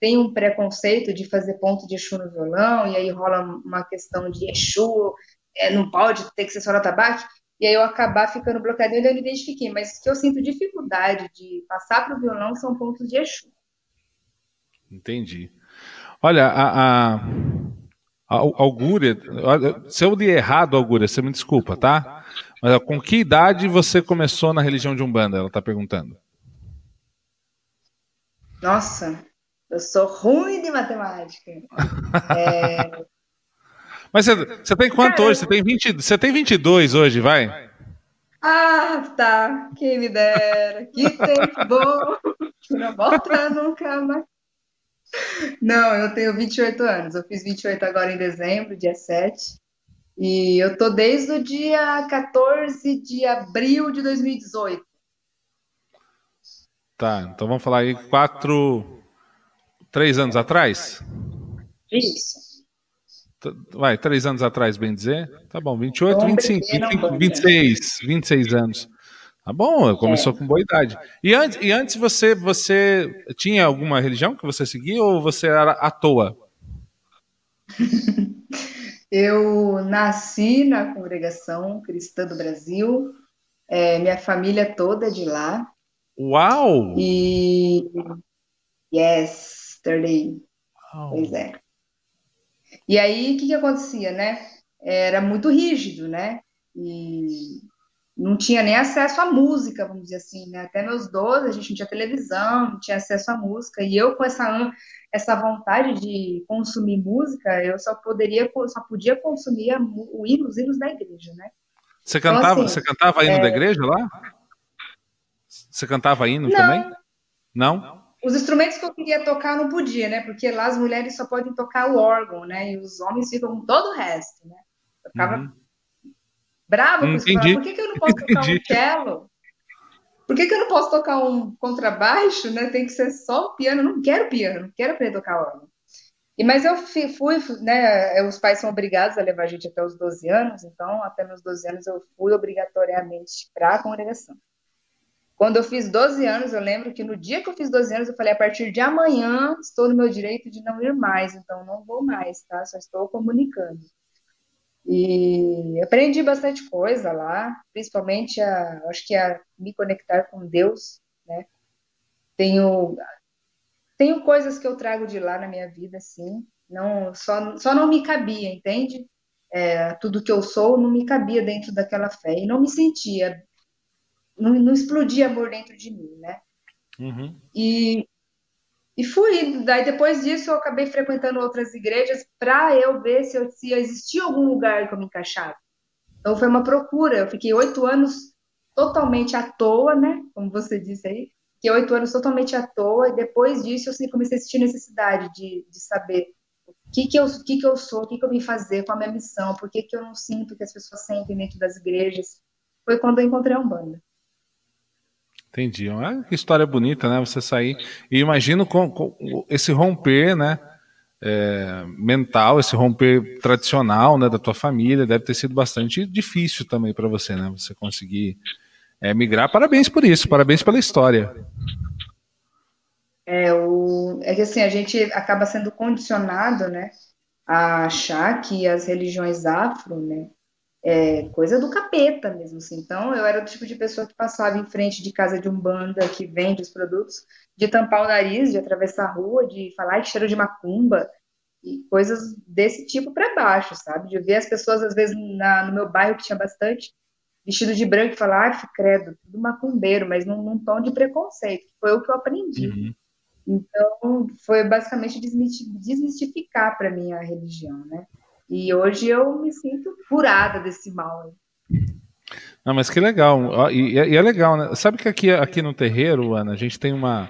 têm um preconceito de fazer ponto de Exu no violão, e aí rola uma questão de Exu, é, não pode ter que ser só no tabaco, e aí eu acabar ficando bloqueada. Eu ainda não identifiquei, mas o que eu sinto dificuldade de passar para o violão são pontos de Exu. Entendi. Olha, a, a, a se eu li errado, Augúria, você me desculpa, tá? Mas com que idade você começou na religião de Umbanda? Ela está perguntando. Nossa, eu sou ruim de matemática. É... Mas você, você tem quanto Caramba. hoje? Você tem, 20, você tem 22 hoje, vai? Ah, tá. Quem me dera. Que tempo bom. Não volta nunca mais. Não, eu tenho 28 anos. Eu fiz 28 agora em dezembro, dia 7. E eu tô desde o dia 14 de abril de 2018. Tá, então vamos falar aí quatro, três anos atrás? Isso. Vai, três anos atrás, bem dizer? Tá bom, 28, 25, 25 26, 26 anos. Tá bom, começou é. com boa idade. E antes, e antes você, você tinha alguma religião que você seguia ou você era à toa? Eu nasci na congregação cristã do Brasil, é, minha família toda é de lá. Uau! E. Yesterday. Uau. Pois é. E aí, o que, que acontecia, né? Era muito rígido, né? E não tinha nem acesso à música, vamos dizer assim, né? Até meus 12, a gente não tinha televisão, não tinha acesso à música. E eu, com essa, essa vontade de consumir música, eu só poderia, só podia consumir a, os hinos da igreja, né? Você cantava, então, assim, você cantava hino é... da igreja lá? Você cantava hino não. também? Não? Os instrumentos que eu queria tocar não podia, né? Porque lá as mulheres só podem tocar o órgão, né? E os homens ficam com todo o resto, né? Eu ficava uhum brava com isso. Por que, que eu não posso tocar um cello? Por que, que eu não posso tocar um contrabaixo, né? Tem que ser só o piano. Eu não quero piano, não quero aprender a tocar órgão. E, mas eu fui, né? Os pais são obrigados a levar a gente até os 12 anos, então até meus 12 anos eu fui obrigatoriamente para a congregação. Quando eu fiz 12 anos, eu lembro que no dia que eu fiz 12 anos, eu falei: a partir de amanhã estou no meu direito de não ir mais, então não vou mais, tá? Só estou comunicando. E aprendi bastante coisa lá, principalmente a, acho que a me conectar com Deus, né? Tenho tenho coisas que eu trago de lá na minha vida, sim. Não só só não me cabia, entende? É, tudo que eu sou não me cabia dentro daquela fé e não me sentia, não, não explodia amor dentro de mim, né? Uhum. E e fui. Daí depois disso eu acabei frequentando outras igrejas para eu ver se, eu, se existia algum lugar que eu me encaixava. Então foi uma procura. Eu fiquei oito anos totalmente à toa, né? Como você disse aí. Fiquei oito anos totalmente à toa. E depois disso eu comecei a sentir necessidade de, de saber o que, que, eu, que, que eu sou, o que, que eu vim fazer, qual a minha missão, por que, que eu não sinto que as pessoas sentem dentro das igrejas. Foi quando eu encontrei a Umbanda. Entendi. Ah, que história bonita, né? Você sair. E imagino com, com esse romper, né? É, mental, esse romper tradicional, né, da tua família, deve ter sido bastante difícil também para você, né? Você conseguir é, migrar. Parabéns por isso, parabéns pela história. É, o, é que assim, a gente acaba sendo condicionado, né, a achar que as religiões afro, né, é, coisa do capeta mesmo, assim. Então, eu era do tipo de pessoa que passava em frente de casa de um banda que vende os produtos, de tampar o nariz, de atravessar a rua, de falar que cheiro de macumba, e coisas desse tipo para baixo, sabe? De ver as pessoas, às vezes, na, no meu bairro, que tinha bastante, vestido de branco, e falar, ah, credo, tudo macumbeiro, mas num, num tom de preconceito, foi o que eu aprendi. Uhum. Então, foi basicamente desmistificar para mim a religião, né? E hoje eu me sinto curada desse mal. Não, mas que legal. E, e é legal, né? Sabe que aqui, aqui no terreiro, Ana, a gente tem uma.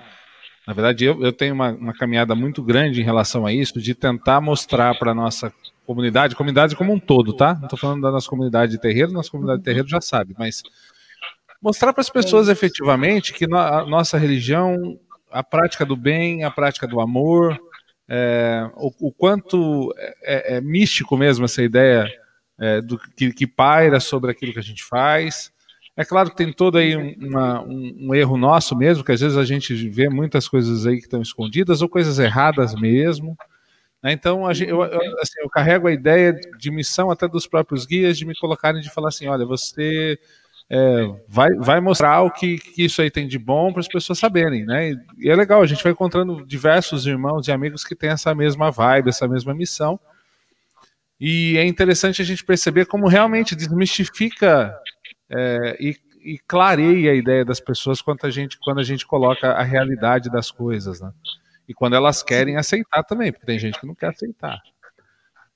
Na verdade, eu, eu tenho uma, uma caminhada muito grande em relação a isso, de tentar mostrar para a nossa comunidade, comunidade como um todo, tá? Não estou falando da nossa comunidade de terreiro, nossa comunidade de terreiro já sabe, mas mostrar para as pessoas efetivamente que a nossa religião, a prática do bem, a prática do amor, é, o, o, quanto é, é, místico mesmo essa ideia é, do que, que, paira sobre aquilo que a gente faz. É claro que tem todo aí um, uma, um, um, erro nosso mesmo, que às vezes a gente vê muitas coisas aí que estão escondidas ou coisas erradas mesmo. Né? Então, gente, eu, eu, assim, eu, carrego a ideia de missão até dos próprios guias de me colocarem de falar assim, olha, você é, vai, vai mostrar o que, que, isso aí tem de bom para as pessoas saberem, né? E, e é legal, a gente vai encontrando diversos irmãos e amigos que têm essa mesma vibe, essa mesma missão. E é interessante a gente perceber como realmente desmistifica é, e, e, clareia a ideia das pessoas quando a gente, quando a gente coloca a realidade das coisas, né? E quando elas querem aceitar também, porque tem gente que não quer aceitar.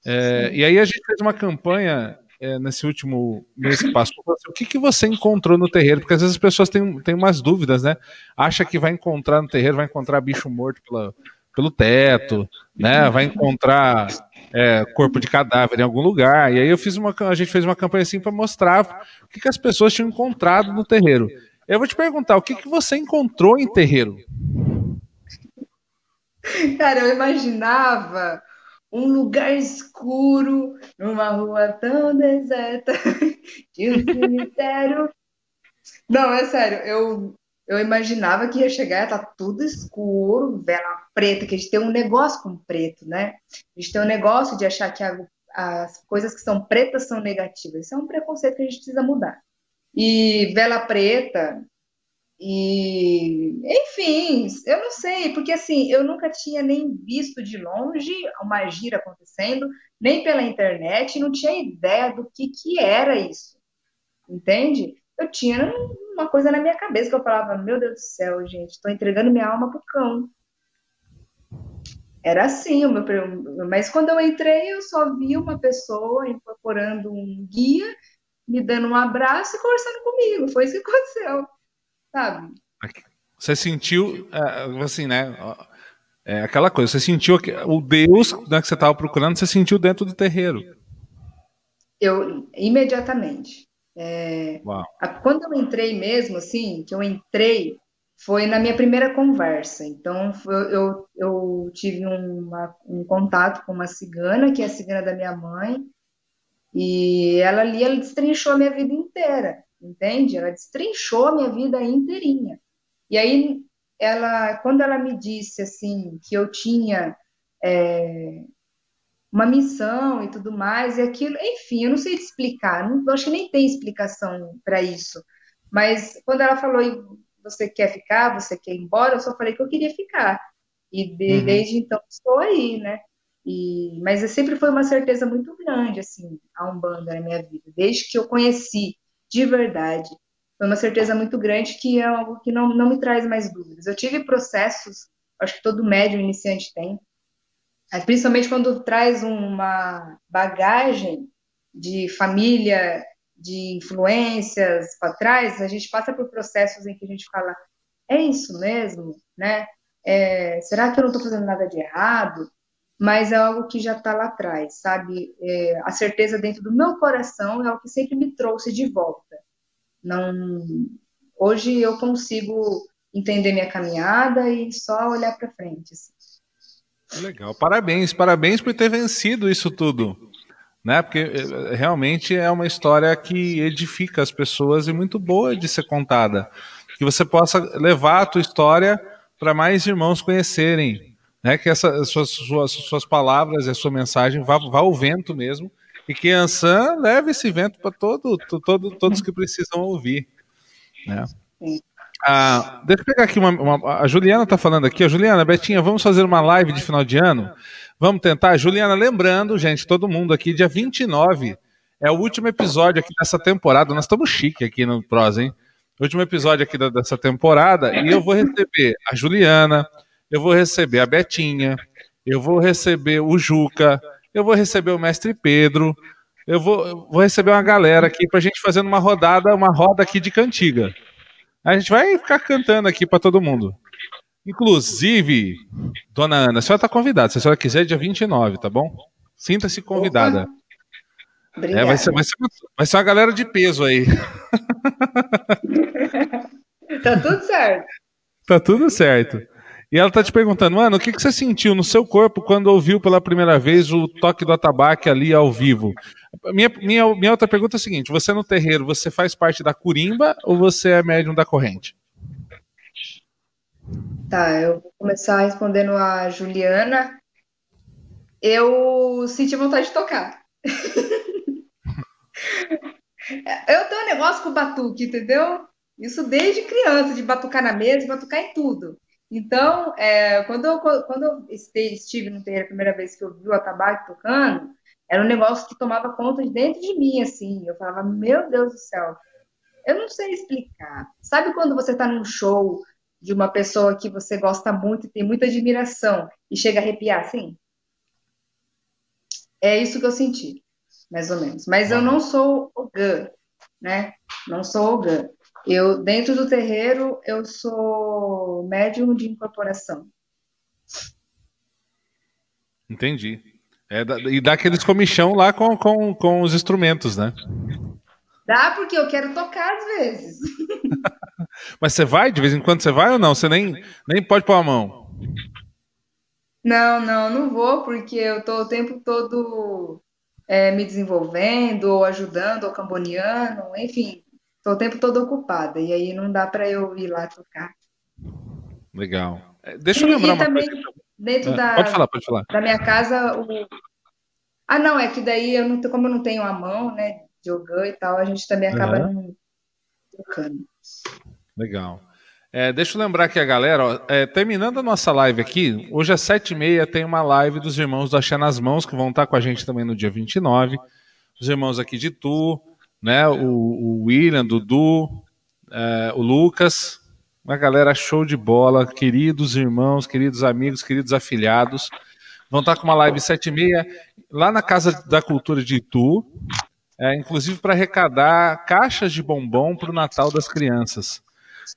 É, e aí a gente fez uma campanha é, nesse último mês que passou, assim, o que, que você encontrou no terreiro? Porque às vezes as pessoas têm, têm umas dúvidas, né? Acha que vai encontrar no terreiro, vai encontrar bicho morto pela, pelo teto, né? Vai encontrar é, corpo de cadáver em algum lugar. E aí eu fiz uma, a gente fez uma campanha assim para mostrar o que, que as pessoas tinham encontrado no terreiro. Eu vou te perguntar, o que, que você encontrou em terreiro? Cara, eu imaginava um lugar escuro, numa rua tão deserta, de um cemitério. Não, é sério, eu, eu imaginava que ia chegar, tá tudo escuro, vela preta, que a gente tem um negócio com preto, né? A gente tem um negócio de achar que a, as coisas que são pretas são negativas. Isso é um preconceito que a gente precisa mudar. E vela preta, e, enfim, eu não sei, porque assim, eu nunca tinha nem visto de longe uma gira acontecendo, nem pela internet, não tinha ideia do que, que era isso. Entende? Eu tinha uma coisa na minha cabeça que eu falava, meu Deus do céu, gente, estou entregando minha alma pro cão. Era assim, o meu, mas quando eu entrei, eu só vi uma pessoa incorporando um guia, me dando um abraço e conversando comigo. Foi isso que aconteceu sabe? Você sentiu, é, assim, né? É aquela coisa, você sentiu o Deus né, que você estava procurando, você sentiu dentro do terreiro. Eu, imediatamente. É, a, quando eu entrei mesmo, assim, que eu entrei, foi na minha primeira conversa. Então, foi, eu, eu tive uma, um contato com uma cigana, que é a cigana da minha mãe, e ela ali, ela destrinchou a minha vida inteira entende? Ela destrinchou a minha vida inteirinha. E aí, ela, quando ela me disse assim que eu tinha é, uma missão e tudo mais, e aquilo, enfim, eu não sei explicar, não, acho que nem tem explicação para isso. Mas quando ela falou, você quer ficar, você quer ir embora, eu só falei que eu queria ficar. E de, uhum. desde então estou aí, né? E, mas sempre foi uma certeza muito grande, assim, a Umbanda na minha vida. Desde que eu conheci de verdade. Foi uma certeza muito grande que é algo que não, não me traz mais dúvidas. Eu tive processos, acho que todo médium iniciante tem, principalmente quando traz uma bagagem de família, de influências para trás, a gente passa por processos em que a gente fala, é isso mesmo, né? É, será que eu não estou fazendo nada de errado? Mas é algo que já está lá atrás, sabe? É, a certeza dentro do meu coração é o que sempre me trouxe de volta. Não, hoje eu consigo entender minha caminhada e só olhar para frente. Assim. Legal, parabéns, parabéns por ter vencido isso tudo, né? Porque é, realmente é uma história que edifica as pessoas e muito boa de ser contada, que você possa levar a tua história para mais irmãos conhecerem, né, que essas suas, suas, suas palavras e a sua mensagem vá, vá ao vento mesmo, e que Ansan leve esse vento para todo, todo, todos que precisam ouvir. Né? Ah, deixa eu pegar aqui uma, uma A Juliana está falando aqui. A Juliana, Betinha, vamos fazer uma live de final de ano? Vamos tentar? Juliana, lembrando, gente, todo mundo aqui, dia 29 é o último episódio aqui dessa temporada. Nós estamos chique aqui no Pros, hein? último episódio aqui dessa temporada. E eu vou receber a Juliana, eu vou receber a Betinha, eu vou receber o Juca, eu vou receber o Mestre Pedro, eu vou, eu vou receber uma galera aqui pra gente fazendo uma rodada, uma roda aqui de cantiga. A gente vai ficar cantando aqui para todo mundo. Inclusive, dona Ana, a senhora está convidada. Se a senhora quiser, dia 29, tá bom? Sinta-se convidada. É, vai, ser, vai, ser, vai ser uma galera de peso aí. tá tudo certo. Tá tudo certo. E ela tá te perguntando, mano, o que, que você sentiu no seu corpo quando ouviu pela primeira vez o toque do atabaque ali ao vivo? Minha, minha, minha outra pergunta é a seguinte: você no terreiro, você faz parte da curimba ou você é médium da corrente? Tá, eu vou começar respondendo a Juliana. Eu senti vontade de tocar. eu tenho um negócio com batuque, entendeu? Isso desde criança, de batucar na mesa, de batucar em tudo. Então, é, quando, eu, quando eu estive no terreiro a primeira vez que eu vi o atabaque tocando, era um negócio que tomava conta de dentro de mim, assim. Eu falava, meu Deus do céu, eu não sei explicar. Sabe quando você está num show de uma pessoa que você gosta muito e tem muita admiração e chega a arrepiar assim? É isso que eu senti, mais ou menos. Mas eu não sou o Gun, né? Não sou o Gun. Eu, dentro do terreiro, eu sou médium de incorporação. Entendi. É, e dá aqueles comichão lá com, com, com os instrumentos, né? Dá porque eu quero tocar às vezes. Mas você vai? De vez em quando você vai ou não? Você nem, nem pode pôr a mão? Não, não, não vou, porque eu tô o tempo todo é, me desenvolvendo, ou ajudando, ou camboneando, enfim, tô o tempo todo ocupada, e aí não dá para eu ir lá tocar. Legal. É, deixa eu lembrar e, uma também, coisa. Dentro é, da, pode falar, pode falar. da minha casa, o... Ah, não, é que daí, eu não, como eu não tenho a mão, né, jogando e tal, a gente também acaba uhum. não tocando. Legal. É, deixa eu lembrar aqui a galera, ó, é, terminando a nossa live aqui, hoje às sete e meia tem uma live dos irmãos do Axé nas Mãos, que vão estar com a gente também no dia 29. Os irmãos aqui de Tu, né, o, o William, Dudu, é, o Lucas, uma galera show de bola, queridos irmãos, queridos amigos, queridos afiliados. Vão estar com uma live sete e meia lá na Casa da Cultura de Itu, é, inclusive para arrecadar caixas de bombom para o Natal das crianças.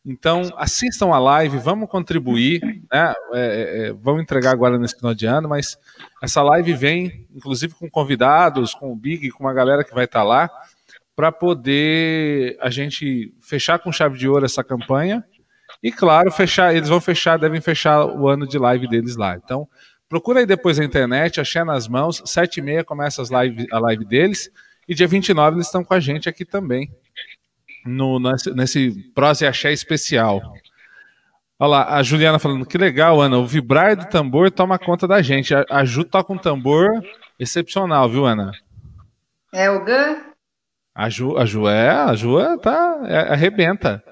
Então, assistam a live, vamos contribuir, né? É, é, é, vamos entregar agora nesse final de ano, mas essa live vem, inclusive, com convidados, com o Big, com uma galera que vai estar lá, para poder a gente fechar com chave de ouro essa campanha. E, claro, fechar, eles vão fechar, devem fechar o ano de live deles lá. Então, procura aí depois na internet, achei nas mãos, sete e meia começa as live, a live deles, e dia 29 eles estão com a gente aqui também no, nesse, nesse Prosa e Axé especial. Olha lá, a Juliana falando, que legal, Ana, o vibrar do tambor toma conta da gente. A, a Ju toca um tambor excepcional, viu, Ana? É o Gun? A Ju, a Ju é, a Ju é, tá, é, arrebenta.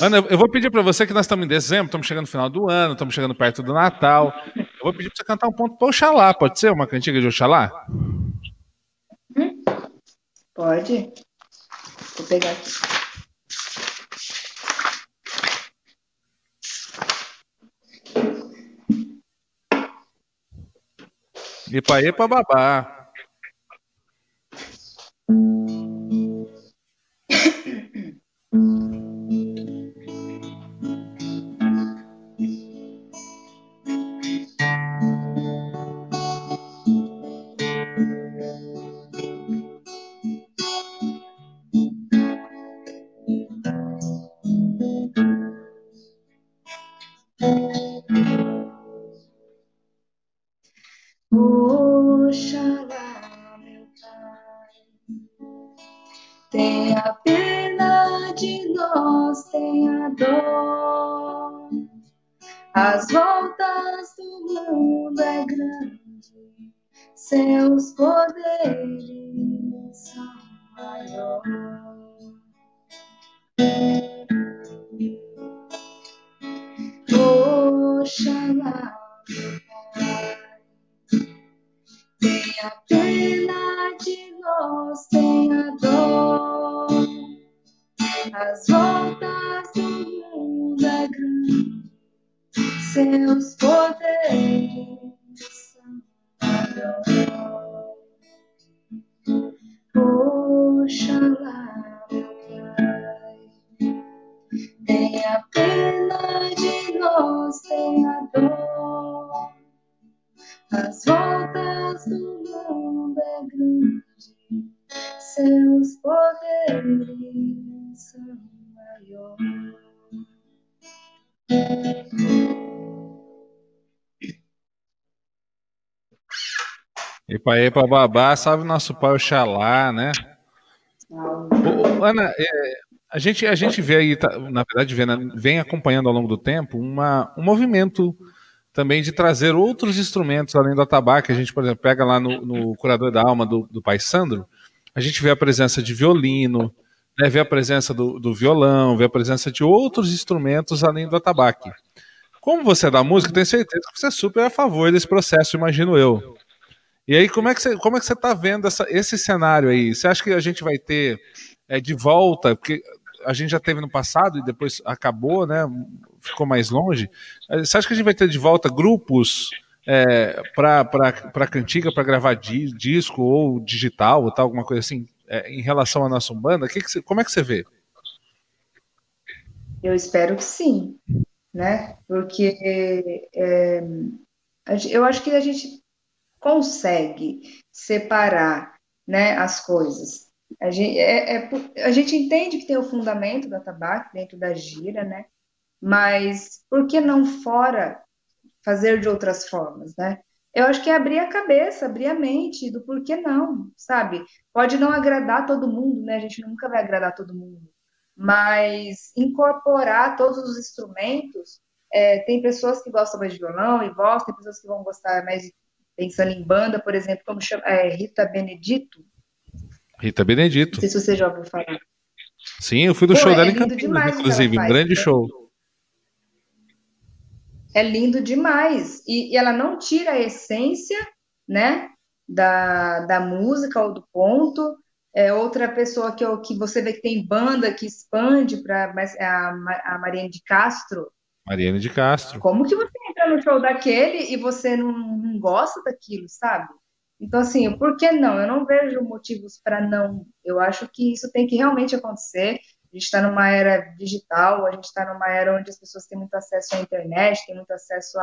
Ana, eu vou pedir para você que nós estamos em dezembro, estamos chegando no final do ano, estamos chegando perto do Natal. Eu vou pedir para você cantar um ponto para Oxalá, pode ser? Uma cantiga de Oxalá? Hum, pode. Vou pegar aqui. Epa, epa, babá. Mm-hmm. As voltas do mundo é grande, seus poderes são maiores. Oxalá, tenha pena de nós, tenha dó. As voltas seus poderes. Oxalá, meu Pai, tenha pena de nós, dó. As voltas do mundo é grande, seus poderes são maiores. E para babá, salve nosso pai Oxalá, né? Ô, Ana, é, a, gente, a gente vê aí, tá, na verdade, vê, né, vem acompanhando ao longo do tempo uma, um movimento também de trazer outros instrumentos além do atabaque. A gente, por exemplo, pega lá no, no Curador da Alma do, do Pai Sandro, a gente vê a presença de violino, né, vê a presença do, do, violão, vê a presença de outros instrumentos além do atabaque. Como você é da música, tenho certeza que você é super a favor desse processo, imagino eu. E aí, como é que você, como é que você está vendo essa, esse cenário aí? Você acha que a gente vai ter é, de volta, porque a gente já teve no passado e depois acabou, né? Ficou mais longe. Você acha que a gente vai ter de volta grupos é, para cantiga, para gravar di, disco ou digital ou tal, alguma coisa assim, é, em relação à nossa Umbanda? Que que como é que você vê? Eu espero que sim, né? Porque é, eu acho que a gente consegue separar né, as coisas. A gente, é, é, a gente entende que tem o fundamento da tabaco dentro da gira, né? Mas por que não fora fazer de outras formas, né? Eu acho que é abrir a cabeça, abrir a mente do porquê não, sabe? Pode não agradar todo mundo, né? A gente nunca vai agradar todo mundo, mas incorporar todos os instrumentos. É, tem pessoas que gostam mais de violão e voz, tem pessoas que vão gostar mais de, pensando em banda, por exemplo, como chama, é, Rita Benedito. Rita Benedito. Não sei se você já ouviu falar. Sim, eu fui do Pô, show é dela em Campinas, inclusive, um grande né? show. É lindo demais. E, e, ela não tira a essência, né, da, da música ou do ponto. É outra pessoa que, que você vê que tem banda que expande para a, a Mariane de Castro. Mariane de Castro. Como que você entra no show daquele e você não, não gosta daquilo, sabe? Então, assim, por que não? Eu não vejo motivos para não. Eu acho que isso tem que realmente acontecer. A gente está numa era digital, a gente está numa era onde as pessoas têm muito acesso à internet, têm muito acesso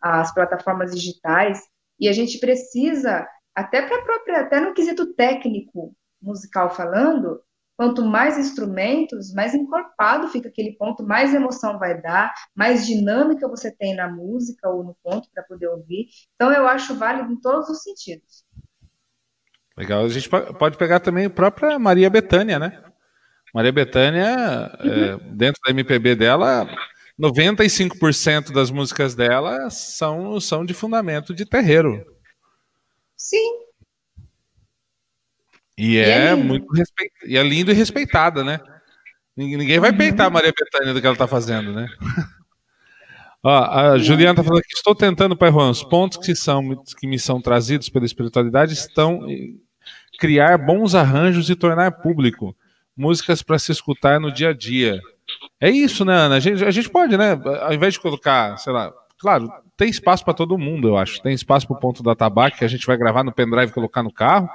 às plataformas digitais, e a gente precisa, até para própria, até no quesito técnico musical falando, quanto mais instrumentos, mais encorpado fica aquele ponto, mais emoção vai dar, mais dinâmica você tem na música ou no ponto para poder ouvir. Então eu acho válido em todos os sentidos. Legal. A gente pode pegar também a própria Maria Bethânia, né? Maria Bethânia, uhum. é, dentro da MPB dela, 95% das músicas dela são, são de fundamento de terreiro. Sim. E, é, é muito respeit... e é lindo e respeitada, né? Ninguém vai uhum. peitar a Maria Bethânia do que ela está fazendo, né? Ó, a uhum. Juliana está falando que estou tentando, Pai Juan, os pontos que, são, que me são trazidos pela espiritualidade estão criar bons arranjos e tornar público músicas para se escutar no dia a dia. É isso, né, Ana? A gente, a gente pode, né? Ao invés de colocar, sei lá, claro, tem espaço para todo mundo, eu acho. Tem espaço para o ponto da tabaco que a gente vai gravar no pendrive e colocar no carro,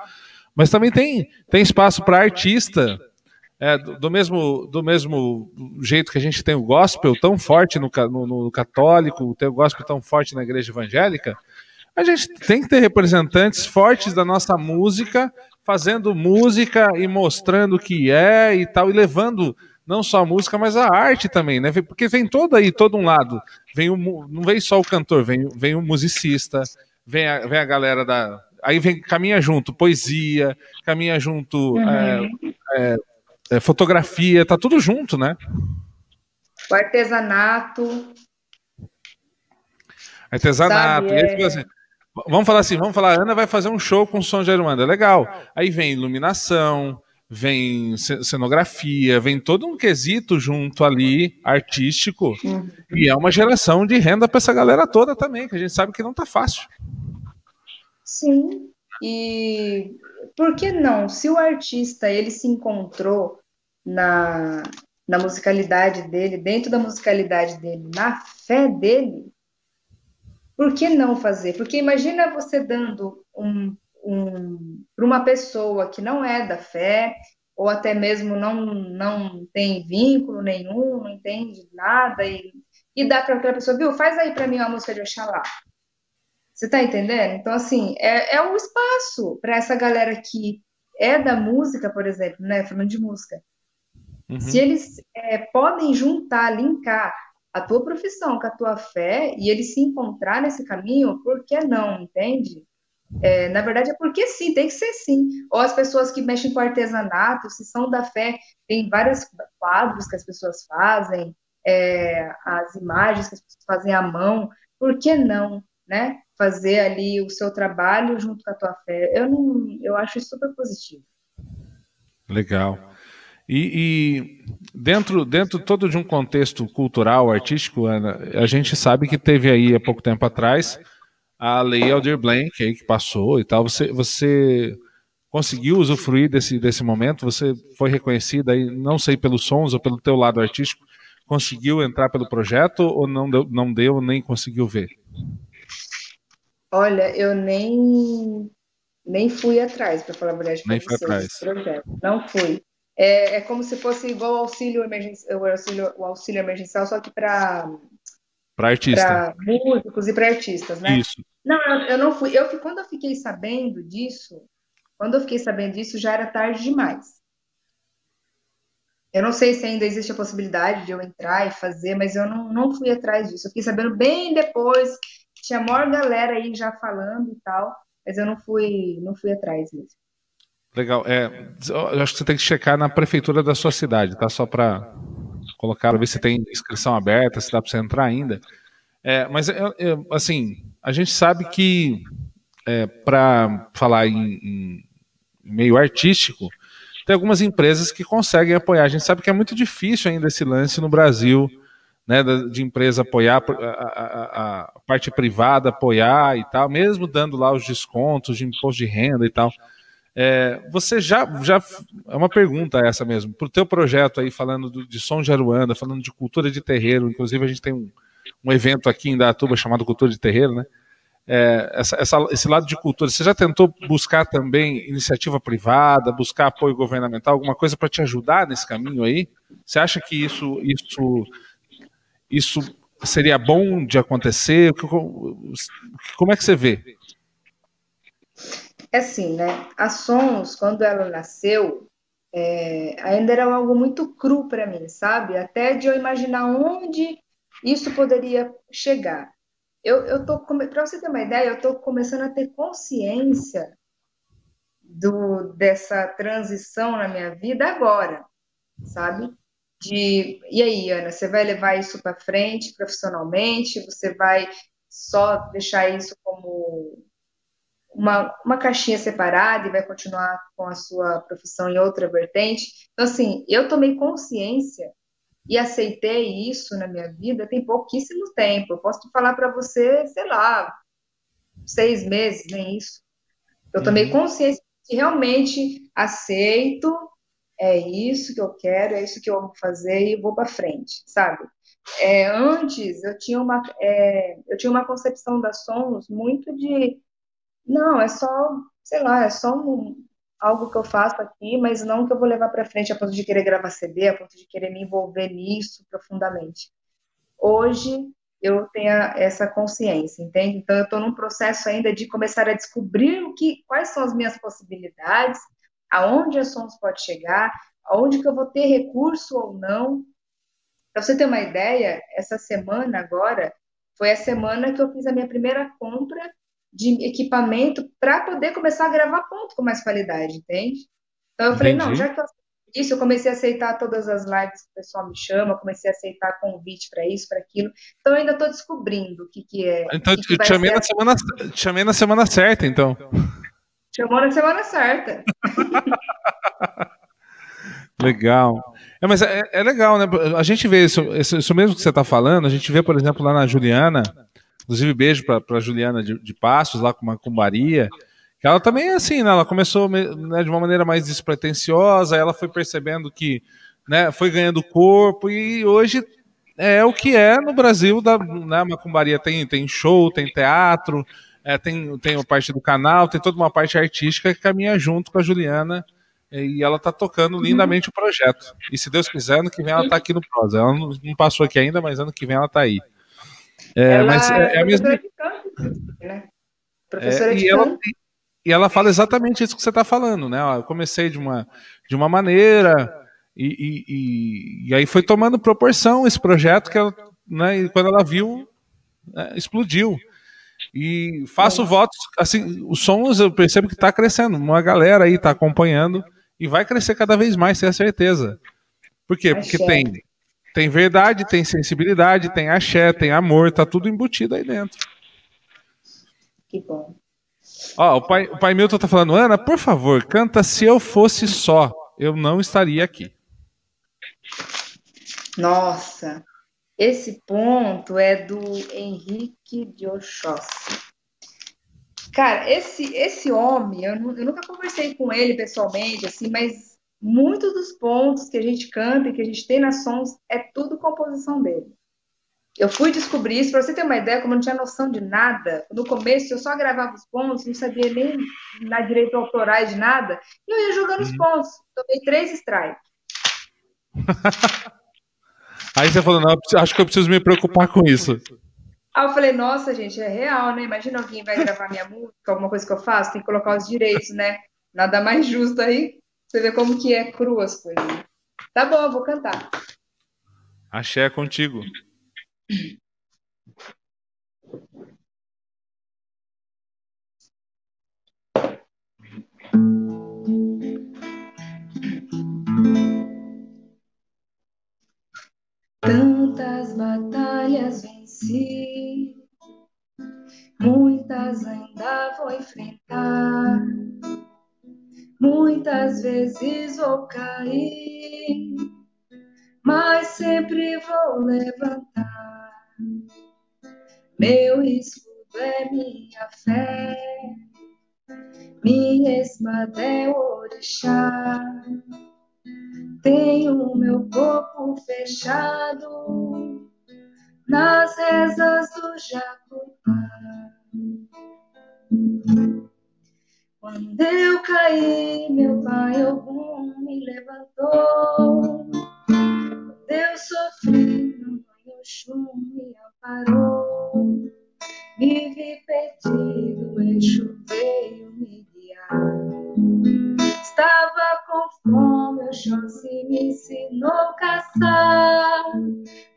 mas também tem, tem espaço para artista. É, do, mesmo, do mesmo jeito que a gente tem o gospel tão forte no, no, no católico, tem o gospel tão forte na igreja evangélica, a gente tem que ter representantes fortes da nossa música fazendo música e mostrando o que é e tal, e levando não só a música, mas a arte também, né? Porque vem todo aí, todo um lado. Vem o, não vem só o cantor, vem, vem o musicista, vem a, vem a galera da. Aí vem, caminha junto poesia, caminha junto uhum. é, é, fotografia, tá tudo junto, né? O artesanato. Artesanato. Sabe, é... assim, Vamos falar assim, vamos falar, Ana vai fazer um show com som de Aruanda, legal. Aí vem iluminação, vem cenografia, vem todo um quesito junto ali, artístico, uhum. e é uma geração de renda para essa galera toda também, que a gente sabe que não tá fácil. Sim, e por que não? Se o artista ele se encontrou na, na musicalidade dele, dentro da musicalidade dele, na fé dele, por que não fazer? Porque imagina você dando um, um para uma pessoa que não é da fé, ou até mesmo não, não tem vínculo nenhum, não entende nada, e, e dá para aquela pessoa, viu, faz aí para mim uma música de Oxalá. Você está entendendo? Então, assim, é, é um espaço para essa galera que é da música, por exemplo, né? Falando de música. Uhum. Se eles é, podem juntar, linkar a tua profissão com a tua fé e ele se encontrar nesse caminho, por que não, entende? É, na verdade, é porque sim, tem que ser sim. Ou as pessoas que mexem com artesanato, se são da fé, tem vários quadros que as pessoas fazem, é, as imagens que as pessoas fazem à mão, por que não, né? Fazer ali o seu trabalho junto com a tua fé. Eu não, eu acho isso super positivo. Legal. E, e, dentro, dentro todo de um contexto cultural, artístico, Ana, a gente sabe que teve aí há pouco tempo atrás a lei Aldir Blanc aí que passou e tal. Você, você conseguiu usufruir desse, desse momento? Você foi reconhecida aí, não sei pelos sons ou pelo teu lado artístico, conseguiu entrar pelo projeto ou não deu, não deu nem conseguiu ver? Olha, eu nem nem fui atrás, para falar a verdade. Nem fui atrás. Projeto. Não fui. É, é como se fosse igual o auxílio, emergencial, o auxílio, o auxílio emergencial, só que para para artista. Para músicos e para artistas, né? Isso. Não, eu, eu não fui. Eu quando eu fiquei sabendo disso, quando eu fiquei sabendo disso, já era tarde demais. Eu não sei se ainda existe a possibilidade de eu entrar e fazer, mas eu não, não fui atrás disso. Eu fiquei sabendo bem depois, tinha a maior galera aí já falando e tal, mas eu não fui, não fui atrás mesmo. Legal. É, eu acho que você tem que checar na prefeitura da sua cidade, tá? Só para colocar, ver se tem inscrição aberta, se dá para você entrar ainda. É, mas, é, é, assim, a gente sabe que, é, para falar em, em meio artístico, tem algumas empresas que conseguem apoiar. A gente sabe que é muito difícil ainda esse lance no Brasil, né, de empresa apoiar, a, a, a, parte privada apoiar e tal, mesmo dando lá os descontos de imposto de renda e tal. É, você já, já, é uma pergunta essa mesmo, para o teu projeto aí, falando do, de som de Aruanda, falando de cultura de terreiro, inclusive a gente tem um, um evento aqui em Datuba chamado Cultura de Terreiro, né? é, essa, essa, esse lado de cultura, você já tentou buscar também iniciativa privada, buscar apoio governamental, alguma coisa para te ajudar nesse caminho aí? Você acha que isso, isso, isso seria bom de acontecer? Como é que você vê? É assim, né? A Sons, quando ela nasceu, é, ainda era algo muito cru para mim, sabe? Até de eu imaginar onde isso poderia chegar eu, eu tô, para você ter uma ideia, eu estou começando a ter consciência do, dessa transição na minha vida agora, sabe? De, e aí, Ana, você vai levar isso para frente profissionalmente? Você vai só deixar isso como uma, uma caixinha separada e vai continuar com a sua profissão em outra vertente? Então, assim, eu tomei consciência e aceitei isso na minha vida tem pouquíssimo tempo. Eu posso falar para você, sei lá, seis meses, nem isso. Eu tomei uhum. consciência que realmente aceito, é isso que eu quero, é isso que eu vou fazer e vou para frente, sabe? É, antes eu tinha uma é, eu tinha uma concepção da Somos muito de não é só sei lá é só um, algo que eu faço aqui, mas não que eu vou levar para frente a ponto de querer gravar CD, a ponto de querer me envolver nisso profundamente. Hoje eu tenho essa consciência, entende? Então eu estou num processo ainda de começar a descobrir o que, quais são as minhas possibilidades, aonde a Sons pode chegar, aonde que eu vou ter recurso ou não. Para você ter uma ideia, essa semana agora foi a semana que eu fiz a minha primeira compra de equipamento para poder começar a gravar ponto com mais qualidade, entende? Então eu falei, não, já que eu isso, eu comecei a aceitar todas as lives que o pessoal me chama, comecei a aceitar convite para isso, para aquilo. Então eu ainda estou descobrindo o que, que é. Então que que te, chamei na semana, te chamei na semana certa, então. Chamou na semana certa. legal. É, mas é, é, legal, né? A gente vê isso, isso mesmo que você está falando, a gente vê, por exemplo, lá na Juliana, Inclusive, beijo para Juliana de, de, Passos, lá com uma cumbaria. Que ela também é assim, né? Ela começou né, de uma maneira mais despretensiosa, ela foi percebendo que né, foi ganhando corpo e hoje é o que é no Brasil da né, macumbaria. Tem, tem show, tem teatro, é, tem, tem a parte do canal, tem toda uma parte artística que caminha junto com a Juliana e ela tá tocando lindamente o projeto. E se Deus quiser, ano que vem ela tá aqui no Prosa. Ela não, não passou aqui ainda, mas ano que vem ela tá aí. É, ela mas é, é a mesma. Né? Professora é, de e, ela, e ela fala exatamente isso que você está falando, né? Eu comecei de uma, de uma maneira e, e, e, e aí foi tomando proporção esse projeto que ela, né, e quando ela viu, né, explodiu. E faço votos, assim, os sons eu percebo que está crescendo, uma galera aí está acompanhando e vai crescer cada vez mais, tenho certeza. Por quê? Porque tem, tem verdade, tem sensibilidade, tem axé, tem amor, tá tudo embutido aí dentro. Que bom. Ó, o pai, o pai Milton tá falando, Ana, por favor, canta Se Eu Fosse Só, eu não estaria aqui. Nossa, esse ponto é do Henrique de Oxóssi. Cara, esse, esse homem, eu, eu, nunca conversei com ele pessoalmente, assim, mas muitos dos pontos que a gente canta e que a gente tem nas sons é tudo composição dele. Eu fui descobrir isso, para você ter uma ideia, como eu não tinha noção de nada, no começo eu só gravava os pontos, não sabia nem na direito autorais de nada, e eu ia jogando os uhum. pontos. Tomei três strikes. Aí você falou, não, acho que eu preciso me preocupar com isso. Aí eu falei, nossa, gente, é real, né? Imagina alguém vai gravar minha música, alguma coisa que eu faço, tem que colocar os direitos, né? Nada mais justo aí. Você vê como que é cru as coisas. Tá bom, eu vou cantar. Axé é contigo. Tantas batalhas venci, muitas ainda vou enfrentar. Muitas vezes vou cair, mas sempre vou levantar. Meu escudo é minha fé, minha espada é o orixá. Tenho meu corpo fechado nas rezas do Jacobá. Quando eu caí, meu pai algum me levantou. Quando eu sofri, mamãe Oxum me amparou. Vivi perdido, Exu veio me guiar. Estava com fome, o Xóssi me ensinou a caçar.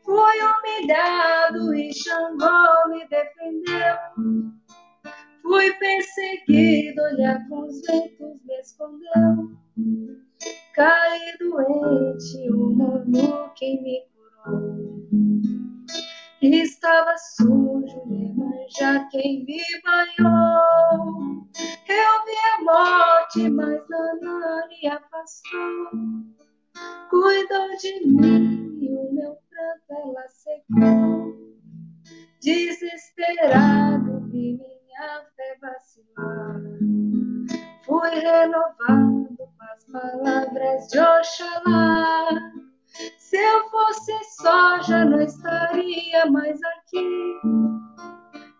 Fui humilhado e Xangô me defendeu. Fui perseguido, olhar com os ventos me escondeu. Caí doente, o Monu quem me curou. Estava sujo, Iemanjá quem me banhou. Eu vi a morte, mas Nanani afastou. Cuidou de mim e o meu pranto ela secou. Desesperado, vi minha fé vacilar. Fui renovado com as palavras de Oxalá. Se eu fosse só, já não estaria mais aqui.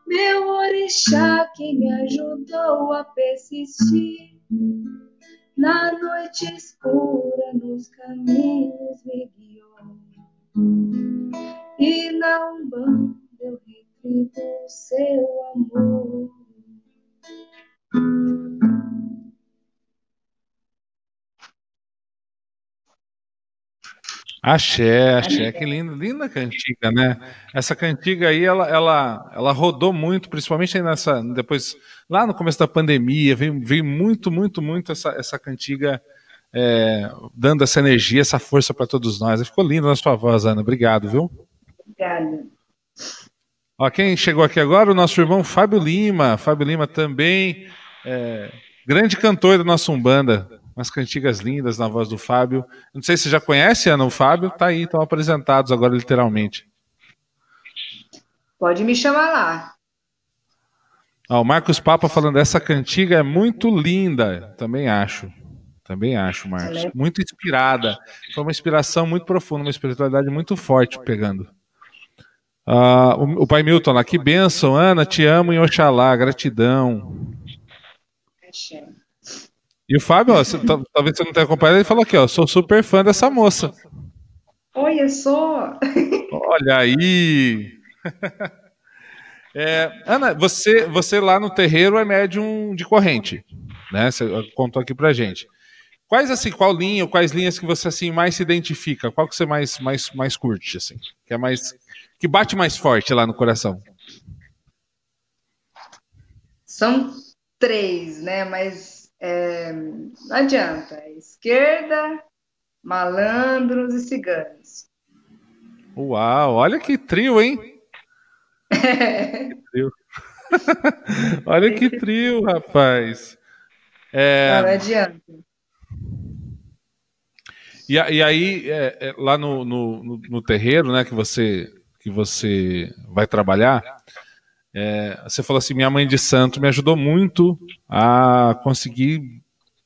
Meu orixá que me ajudou a persistir. Na noite escura, nos caminhos me guiou. E na Umbanda eu retribuo seu amor. Axé, axé, que linda, linda cantiga, né? Essa cantiga aí, ela, ela, ela rodou muito, principalmente nessa, depois, lá no começo da pandemia, veio, veio muito, muito, muito essa, essa cantiga é, dando essa energia, essa força para todos nós. Ficou linda na sua voz, Ana. Obrigado, viu? Obrigada. Ó, quem chegou aqui agora, o nosso irmão Fábio Lima. Fábio Lima também, é, grande cantor da nossa Umbanda umas cantigas lindas na voz do Fábio. Não sei se você já conhece, Ana, o Fábio, tá aí, estão apresentados agora literalmente. Pode me chamar lá. Ah, o Marcos Papa falando, essa cantiga é muito linda. Também acho. Também acho, Marcos. Muito inspirada. Foi uma inspiração muito profunda, uma espiritualidade muito forte pegando. Ah, o, o, pai Milton lá, que bênção, Ana, te amo em Oxalá, gratidão. Axé. E o Fábio, ó, você, talvez você não tenha acompanhado, ele falou aqui, ó, sou super fã dessa moça. Oi, eu sou. Olha aí. É, Ana, você, você lá no terreiro é médium de corrente, né? Você contou aqui pra gente. Quais assim, qual linha, quais linhas que você assim mais se identifica? Qual que você mais mais mais curte assim? Que é mais que bate mais forte lá no coração? São três, né? Mas é, não adianta. É esquerda, malandros e ciganos. Uau, olha que trio, hein? que trio. olha que trio, rapaz. É... Não, não adianta. E, e aí, é, é, lá no, no, no, terreiro, né, que você, que você vai trabalhar, é, você falou assim: minha mãe de santo me ajudou muito a conseguir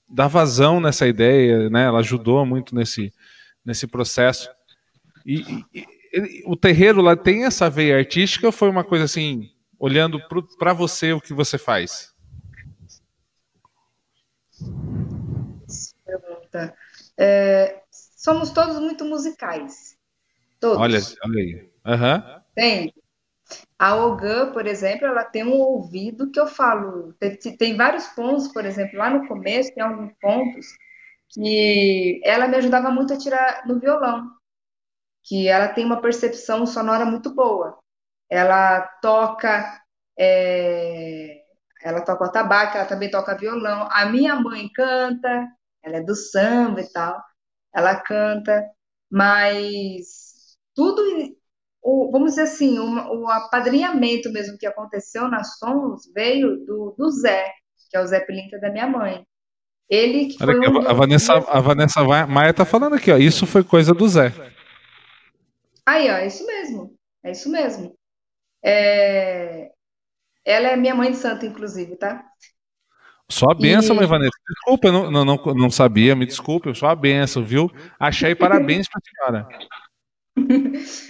dar vazão nessa ideia, né? Ela ajudou muito nesse, nesse processo. E, e, e o terreiro lá tem essa veia artística ou foi uma coisa assim, olhando para você o que você faz? Pergunta. É, somos todos muito musicais. Todos. Olha, olha aí. Uhum. Tem. A Ogan, por exemplo, ela tem um ouvido que eu falo. Tem, tem vários pontos, por exemplo, lá no começo tem alguns pontos que ela me ajudava muito a tirar no violão, que ela tem uma percepção sonora muito boa. Ela toca, é, ela toca o tabaco, ela também toca violão. A minha mãe canta, ela é do samba e tal ela canta, mas tudo, o, vamos dizer assim, o, o, apadrinhamento mesmo que aconteceu nas Sons veio do, do Zé, que é o Zé Pilinta da minha mãe. Ele que foi aqui, um a, Vanessa, a Vanessa Maia tá falando aqui, ó, isso foi coisa do Zé. Aí, ó, é isso mesmo, é isso mesmo. É... Ela é minha mãe de santo, inclusive, tá? Só a benção, e... Vanessa. Desculpa, eu não, não, não, não sabia, me desculpe, só a benção, viu? Achei parabéns para a senhora.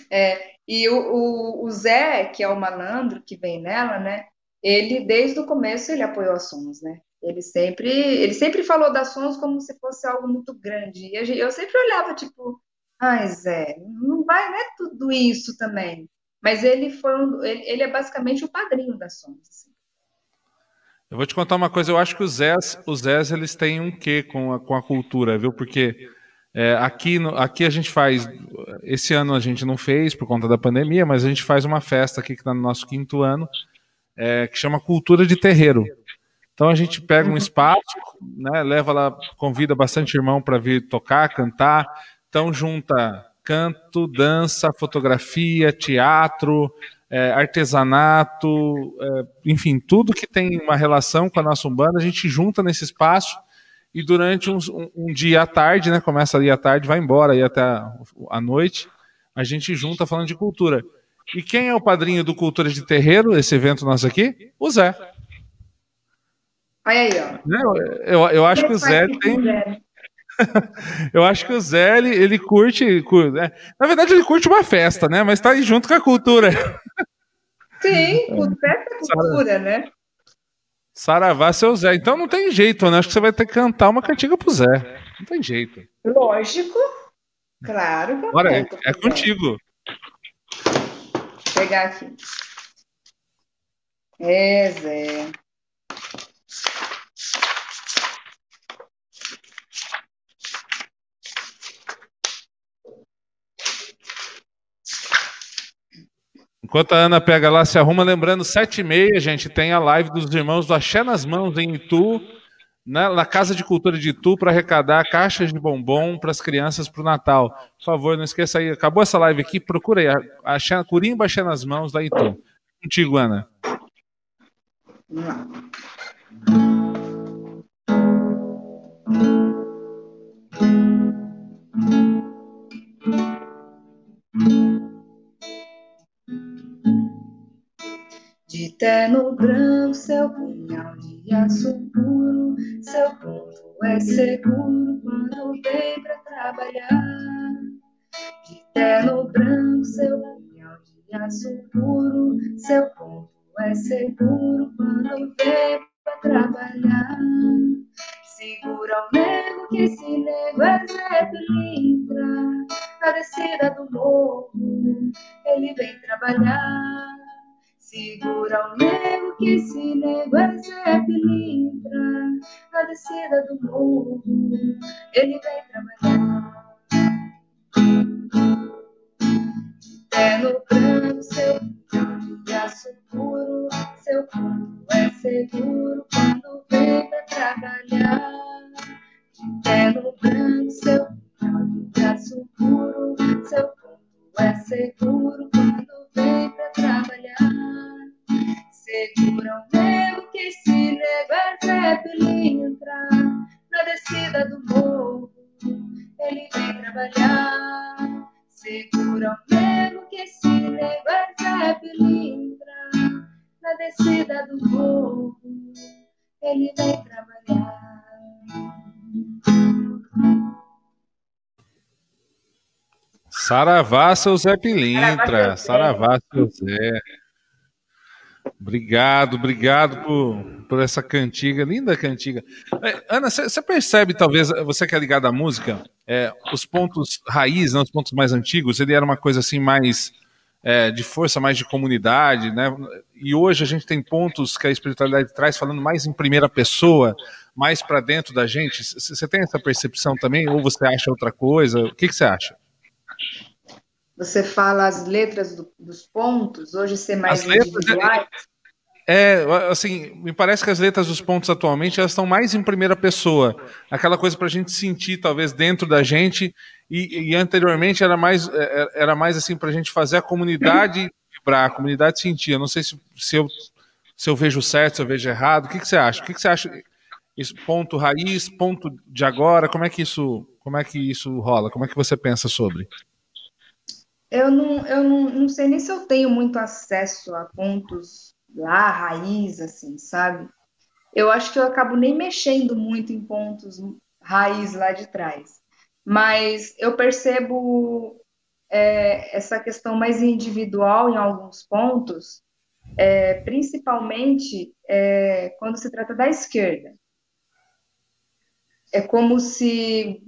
É, e o, o, o, Zé, que é o malandro que vem nela, né? Ele, desde o começo, ele apoiou a Sons, né? Ele sempre, ele sempre falou das Sons como se fosse algo muito grande. E eu sempre olhava, tipo, ai, Zé, não vai, não é tudo isso também. Mas ele foi um, ele, ele é basicamente o padrinho das Sons. Assim. Eu vou te contar uma coisa, eu acho que os Zés, os Zés eles têm um quê com a, com a cultura, viu? Porque é, aqui, no, aqui a gente faz, esse ano a gente não fez por conta da pandemia, mas a gente faz uma festa aqui que está no nosso quinto ano, é, que chama Cultura de Terreiro. Então a gente pega um espaço, né, leva lá, convida bastante irmão para vir tocar, cantar, então junta canto, dança, fotografia, teatro, é, artesanato, é, enfim, tudo que tem uma relação com a nossa Umbanda, a gente junta nesse espaço e durante um, um, dia à tarde, né, começa ali à tarde, vai embora aí até a, noite, a gente junta falando de cultura. E quem é o padrinho do Cultura de Terreiro, esse evento nosso aqui? O Zé. Olha aí, ó. Eu, eu, eu acho que o Zé tem. eu acho que o Zé, ele, ele curte, curte né? Na verdade, ele curte uma festa, né? Mas tá aí junto com a cultura. Sim, festa é cultura, né? Saravá, seu Zé. Então não tem jeito, né? Acho que você vai ter que cantar uma cantiga pro Zé. Não tem jeito. Lógico. Claro. Bora, é, é contigo. Vou pegar aqui. É, Zé. Enquanto a Ana pega lá, se arruma, lembrando, sete e meia, gente, tem a live dos irmãos do Axé nas Mãos em Itu, né, na Casa de Cultura de Itu, para arrecadar caixas de bombom para as crianças para o Natal. Por favor, não esqueça aí. Acabou essa live aqui, procura aí. Axé, Curimba Axé nas Mãos da Itu. Contigo, Ana. De terno branco, seu punhal de aço puro, seu ponto é seguro quando vem pra trabalhar. De terno branco, seu punhal de aço puro, seu ponto é seguro quando vem pra trabalhar. Segura o nego que esse nego é Zé Pilintra, na descida do morro ele vem trabalhar. Segura o nego que esse nego é Zé Pilintra Na descida do morro ele vem trabalhar De terno branco, seu de aço puro Seu corpo é seguro quando vem pra trabalhar. De no branco, seu braço puro, seu corpo é seguro quando vem pra trabalhar. Segura o nego que se é Zeppelin entrar na descida do morro, ele vem trabalhar. Segura o nego que se é Zeppelin entrar na descida do morro, ele vem trabalhar. Saravá, seu Zé Pilintra. Saravá, seu Zé. Obrigado, obrigado por, por essa cantiga, linda cantiga. É, Ana, você percebe, talvez, você que é ligada à música, é, os pontos raiz, né, os pontos mais antigos, ele era uma coisa assim mais é, de força, mais de comunidade, né? E hoje a gente tem pontos que a espiritualidade traz falando mais em primeira pessoa, mais para dentro da gente. Você tem essa percepção também, ou você acha outra coisa? O que você acha? Você fala as letras do, dos pontos, hoje ser mais as individuais? É, assim, me parece que as letras dos pontos atualmente elas estão mais em primeira pessoa. Aquela coisa para a gente sentir, talvez, dentro da gente. E, e anteriormente era mais, é, é, era mais assim, para a gente fazer a comunidade vibrar, a comunidade sentir. Eu não sei se, se, eu, se eu vejo certo, se eu vejo errado. O que, que você acha? O que, que você acha? Isso, ponto raiz, ponto de agora, como é que isso, como é que isso rola? Como é que você pensa sobre? Eu não, eu não, não sei nem se eu tenho muito acesso a pontos lá, raiz, assim, sabe? Eu acho que eu acabo nem mexendo muito em pontos raiz lá de trás. Mas eu percebo é, essa questão mais individual em alguns pontos, é, principalmente é, quando se trata da esquerda. É como se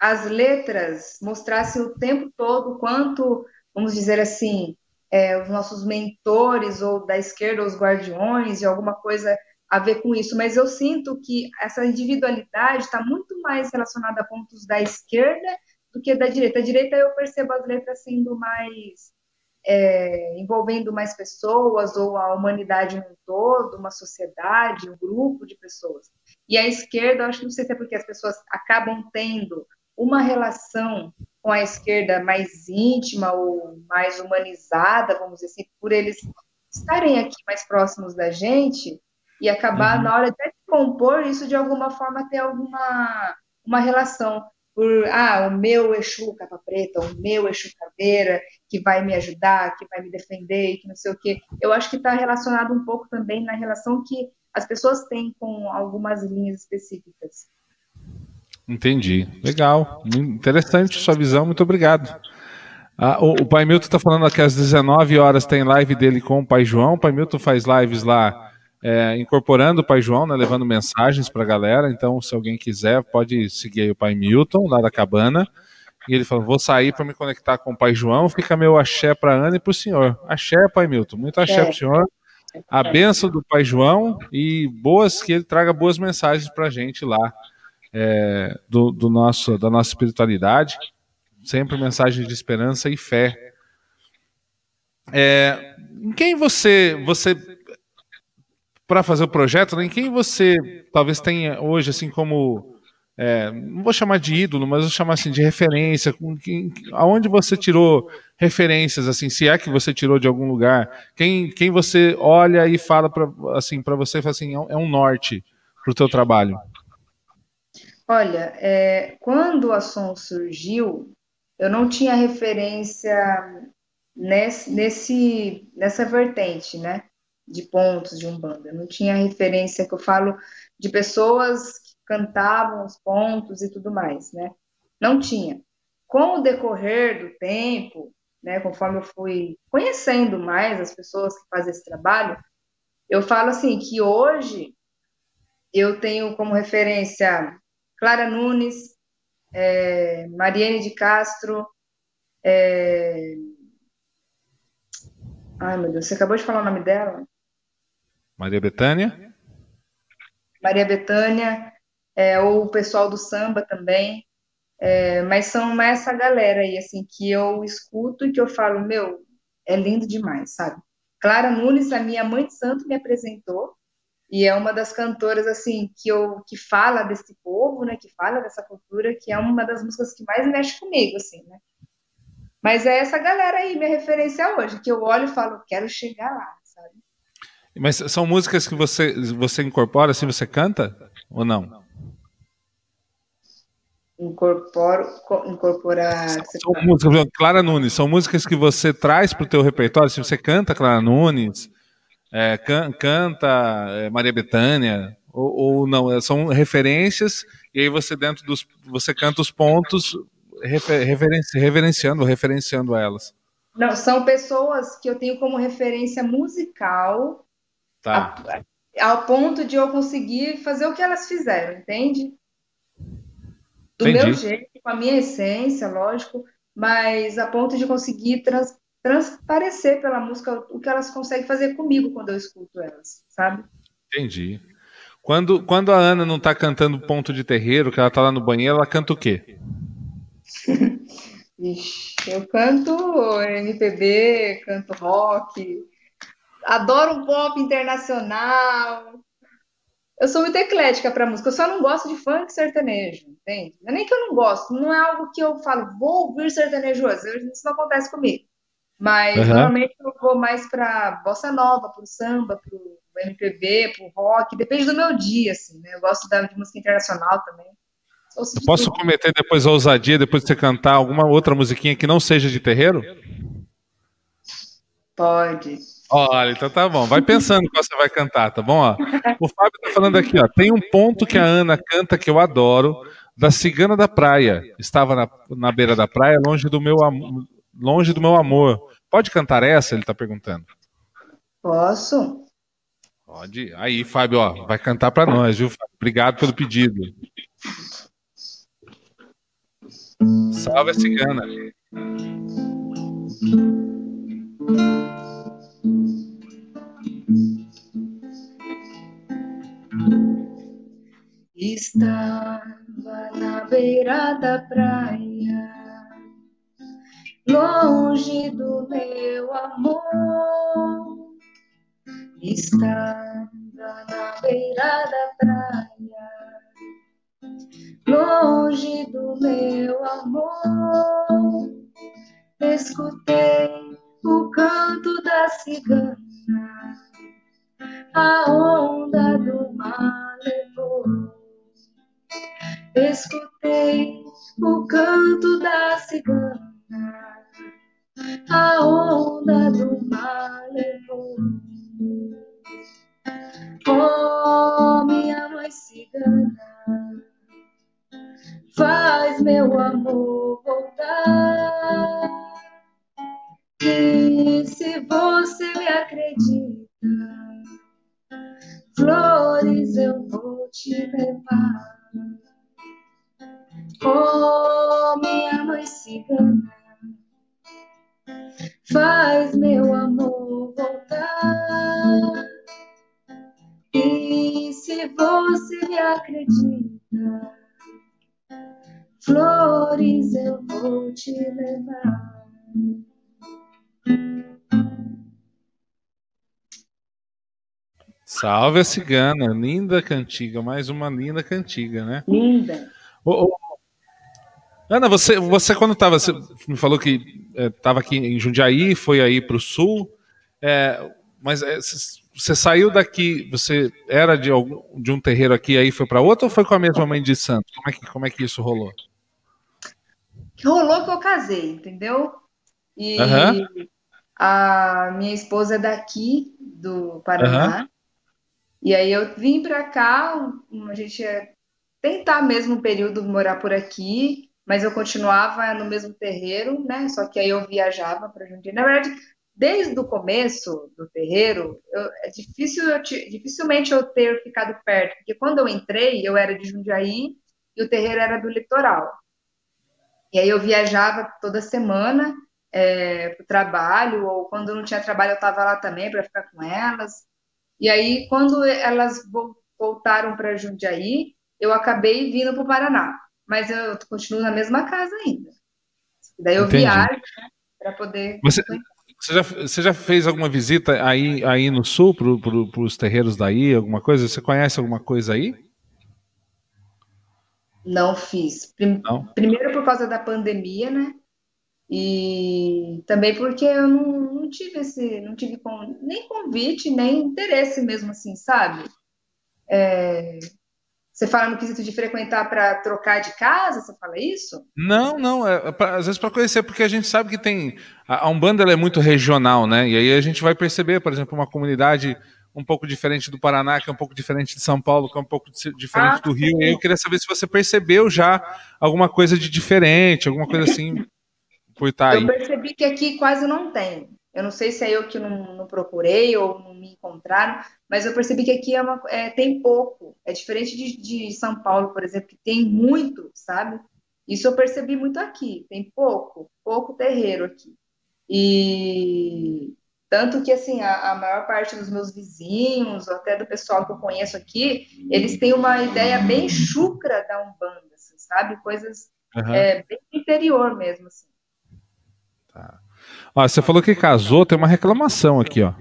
as letras mostrassem o tempo todo quanto, vamos dizer assim, é, os nossos mentores ou da esquerda, os guardiões, de alguma coisa a ver com isso, mas eu sinto que essa individualidade está muito mais relacionada a pontos da esquerda do que da direita. A direita eu percebo as letras sendo mais é, envolvendo mais pessoas ou a humanidade no todo, uma sociedade, um grupo de pessoas. E a esquerda, eu acho que não sei se é porque as pessoas acabam tendo uma relação com a esquerda mais íntima ou mais humanizada, vamos dizer assim, por eles estarem aqui mais próximos da gente e acabar uhum. na hora de compor isso de alguma forma ter alguma uma relação por ah, o meu Exu capa preta, o meu Exu caveira, que vai me ajudar, que vai me defender, que não sei o quê. Eu acho que está relacionado um pouco também na relação que as pessoas têm com algumas linhas específicas. Entendi. Legal. Interessante sua visão. Muito obrigado. Ah, o, o, Pai Milton está falando que às 19 horas tem live dele com o Pai João. O Pai Milton faz lives lá é, incorporando o Pai João, né, levando mensagens para a galera. Então, se alguém quiser, pode seguir aí o Pai Milton, lá da cabana. E ele falou: vou sair para me conectar com o Pai João. Fica meu axé para a Ana e para o senhor. Axé, Pai Milton. Muito axé para o senhor. A benção do Pai João e boas que ele traga boas mensagens para a gente lá é, do, do, nosso, da nossa espiritualidade, sempre mensagens de esperança e fé. É, em quem você, você para fazer o projeto, né, em quem você talvez tenha hoje, assim como, é, não vou chamar de ídolo, mas vou chamar assim de referência, quem, aonde você tirou referências, assim, se é que você tirou de algum lugar, quem, quem você olha e fala para assim, para você, assim, é um norte para o teu trabalho. Olha, é, quando a Som surgiu, eu não tinha referência nesse, nesse, nessa vertente, né? De pontos de Umbanda. Eu não tinha referência que eu falo de pessoas que cantavam os pontos e tudo mais, né? Não tinha. Com o decorrer do tempo, né, conforme eu fui conhecendo mais as pessoas que fazem esse trabalho, eu falo assim que hoje eu tenho como referência Clara Nunes, é, Mariane de Castro. É... Ai, meu Deus, você acabou de falar o nome dela? Maria Betânia? Maria Betânia, é, ou o pessoal do samba também. É, mas são essa galera aí, assim, que eu escuto e que eu falo, meu, é lindo demais, sabe? Clara Nunes, a minha mãe de santo, me apresentou, e é uma das cantoras assim que eu que fala desse povo, né, que fala dessa cultura, que é uma das músicas que mais mexe comigo, assim, né? Mas é essa galera aí minha referência hoje, que eu olho e falo, quero chegar lá, sabe? Mas são músicas que você você incorpora, assim, você canta ou não? Incorporo, incorporar. São músicas, Clara Nunes, são músicas que você traz para o teu repertório. Se você canta Clara Nunes, é, can, canta é, Maria Bethânia, ou, ou, não, é, são referências, e aí você dentro dos. você canta os pontos refer, reverenci, reverenciando, referenciando elas. Não, são pessoas que eu tenho como referência musical tá. a, ao ponto de eu conseguir fazer o que elas fizeram, entende? Do Entendi. meu jeito, com a minha essência, lógico, mas a ponto de conseguir trans, transparecer pela música o que elas conseguem fazer comigo quando eu escuto elas, sabe? Entendi. Quando, quando a Ana não está cantando ponto de terreiro, que ela está lá no banheiro, ela canta o quê? Ixi, eu canto MPB, canto rock, adoro pop internacional. Eu sou muito eclética para música, eu só não gosto de funk sertanejo, entende? Não é nem que eu não gosto, não é algo que eu falo, vou ouvir sertanejo hoje, isso não acontece comigo. Mas uhum. normalmente eu vou mais para bossa nova, para o samba, para o MPB, para o rock, depende do meu dia, assim, né? Eu gosto de música internacional também. Posso cometer depois a ousadia, depois de você cantar alguma outra musiquinha que não seja de terreiro? Pode. Olha, então tá bom. Vai pensando qual você vai cantar, tá bom? Ó, o Fábio tá falando aqui, ó. Tem um ponto que a Ana canta que eu adoro, da Cigana da Praia. Estava na, na beira da praia, longe do meu longe do meu amor. Pode cantar essa? Ele tá perguntando. Posso? Pode. Aí, Fábio, ó, vai cantar para nós, viu? Obrigado pelo pedido. Salve a cigana. Estava na beira da praia, longe do meu amor. Estava na beira da praia, longe do meu amor. Escutei o canto da cigana, a onda do mar levou. Escutei o canto da cigana, Salve a cigana, linda cantiga, mais uma linda cantiga, né? Linda. Oh, oh, Ana, você, você quando estava, você me falou que estava é, aqui em Jundiaí, foi aí para o sul, é, mas é, você saiu daqui, você era de, algum, de um terreiro aqui, aí foi para outro ou foi com a mesma mãe de santo? Como é que, como é que isso rolou? Rolou que eu casei, entendeu? E uhum. a minha esposa é daqui, do Paraná, uhum. E aí eu vim para cá, a gente ia tentar mesmo um período morar por aqui, mas eu continuava no mesmo terreiro, né? Só que aí eu viajava para Jundiaí. Na verdade, desde o começo do terreiro, eu, é difícil, eu, dificilmente eu ter ficado perto, porque quando eu entrei, eu era de Jundiaí e o terreiro era do litoral. E aí eu viajava toda semana é, para o trabalho, ou quando não tinha trabalho eu estava lá também para ficar com elas. E aí, quando elas voltaram para Jundiaí, eu acabei vindo para o Paraná mas eu continuo na mesma casa ainda. Daí eu Entendi. viajo né, para poder. Você, Você já, você já fez alguma visita aí, aí no sul, para pro, os terreiros daí, alguma coisa? Você conhece alguma coisa aí? Não fiz. Prim não? Primeiro por causa da pandemia, né? E também porque eu não, não tive esse, não tive com, nem convite, nem interesse mesmo assim, sabe? É, você fala no quesito de frequentar para trocar de casa, você fala isso? Não, não, é, é pra, às vezes para conhecer, porque a gente sabe que tem a Umbanda é muito regional, né? E aí a gente vai perceber, por exemplo, uma comunidade um pouco diferente do Paraná, que é um pouco diferente de São Paulo, que é um pouco diferente ah, do Rio. E eu queria saber se você percebeu já alguma coisa de diferente, alguma coisa assim por estar aí. Eu percebi que aqui quase não tem. Eu não sei se é eu que não, não procurei ou não me encontraram, mas eu percebi que aqui é uma, é, tem pouco. É diferente de, de São Paulo, por exemplo, que tem muito, sabe? Isso eu percebi muito aqui. Tem pouco, pouco terreiro aqui. E tanto que, assim, a, a, maior parte dos meus vizinhos, ou até do pessoal que eu conheço aqui, eles têm uma ideia bem chucra da Umbanda, assim, sabe? Coisas uhum. é, bem interior mesmo, assim. Tá. Ó, você falou que casou, tem uma reclamação aqui, ó.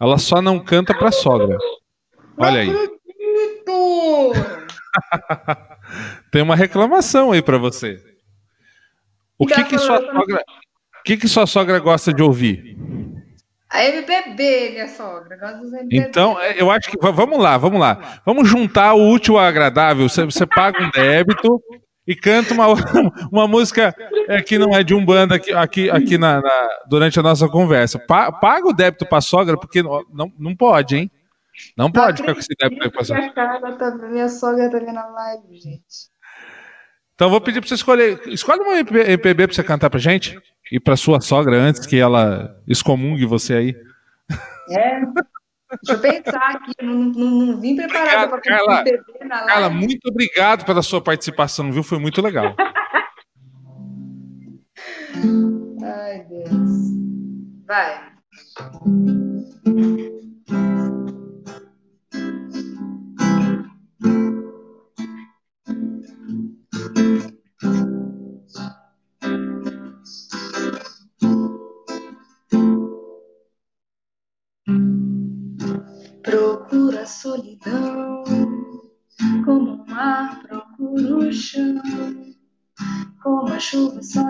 Ela só não canta pra sogra. Olha aí. tem uma reclamação aí para você. O que que sua sogra, que que sua sogra gosta de ouvir? A MPB, minha sogra, gosta dos MPB. Então, é, eu acho que vamos lá, vamos lá. Vamos juntar o útil ao agradável. Você, você paga um débito e canta uma, uma música é, que não é de um banda aqui, aqui, aqui na, na, durante a nossa conversa. Pa, paga o débito para a sogra, porque não, não pode, hein? Não pode ficar com esse débito para a sogra. Tá, minha sogra tá vendo a live, gente. Então vou pedir para você escolher. Escolhe uma MPB para você cantar pra gente e para sua sogra antes que ela excomungue você aí. É. Deixa eu pensar aqui, não, não, não vim preparada para Carla, MPB na live. Carla, muito obrigado pela sua participação, viu? Foi muito legal. Ai, Deus. Vai. Como a chuva só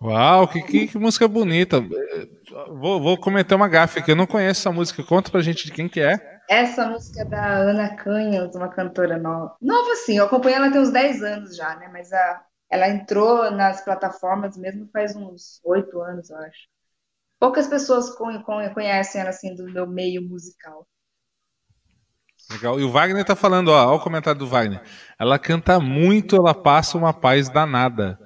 Uau, que, que, que, música bonita. Vou, vou comentar uma gafe aqui. Eu não conheço essa música. Conta pra gente de quem que é. Essa música é da Ana Canhas, uma cantora nova. Nova, assim, eu acompanho ela tem uns 10 anos já, né? Mas a, ela entrou nas plataformas mesmo faz uns 8 anos, eu acho. Poucas pessoas conhecem ela, assim, do meu meio musical. Legal. E o Wagner tá falando, ó, ó o comentário do Wagner. Ela canta muito, ela passa uma paz danada.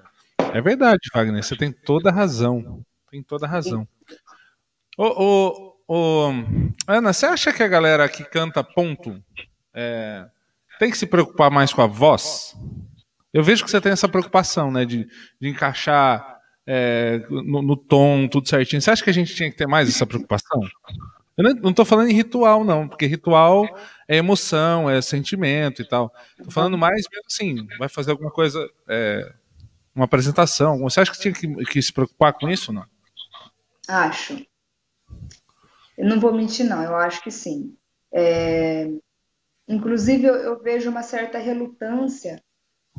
É verdade, Wagner, você tem toda a razão. Tem toda a razão. Ô, ô, ô, Ana, você acha que a galera que canta ponto é, tem que se preocupar mais com a voz? Eu vejo que você tem essa preocupação, né, de, de encaixar é, no, no, tom, tudo certinho. Você acha que a gente tinha que ter mais essa preocupação? Eu não estou falando em ritual, não, porque ritual é emoção, é sentimento e tal. Estou falando mais mesmo assim, vai fazer alguma coisa, é, uma apresentação. Você acha que tinha que, que se preocupar com isso, não? Acho. Eu não vou mentir, não. Eu acho que sim. É... Inclusive, eu, eu, vejo uma certa relutância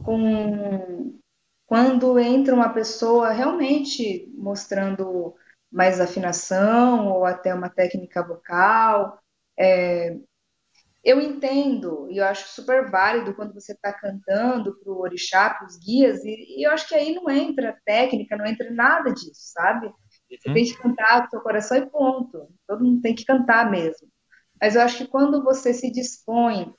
com quando entra uma pessoa realmente mostrando mais afinação ou até uma técnica vocal. É, eu entendo e eu acho super válido quando você está cantando para o orixá, para os guias, e, e, eu acho que aí não entra técnica, não entra nada disso, sabe? Você uhum. tem que cantar com seu coração e ponto. Todo mundo tem que cantar mesmo. Mas eu acho que quando você se dispõe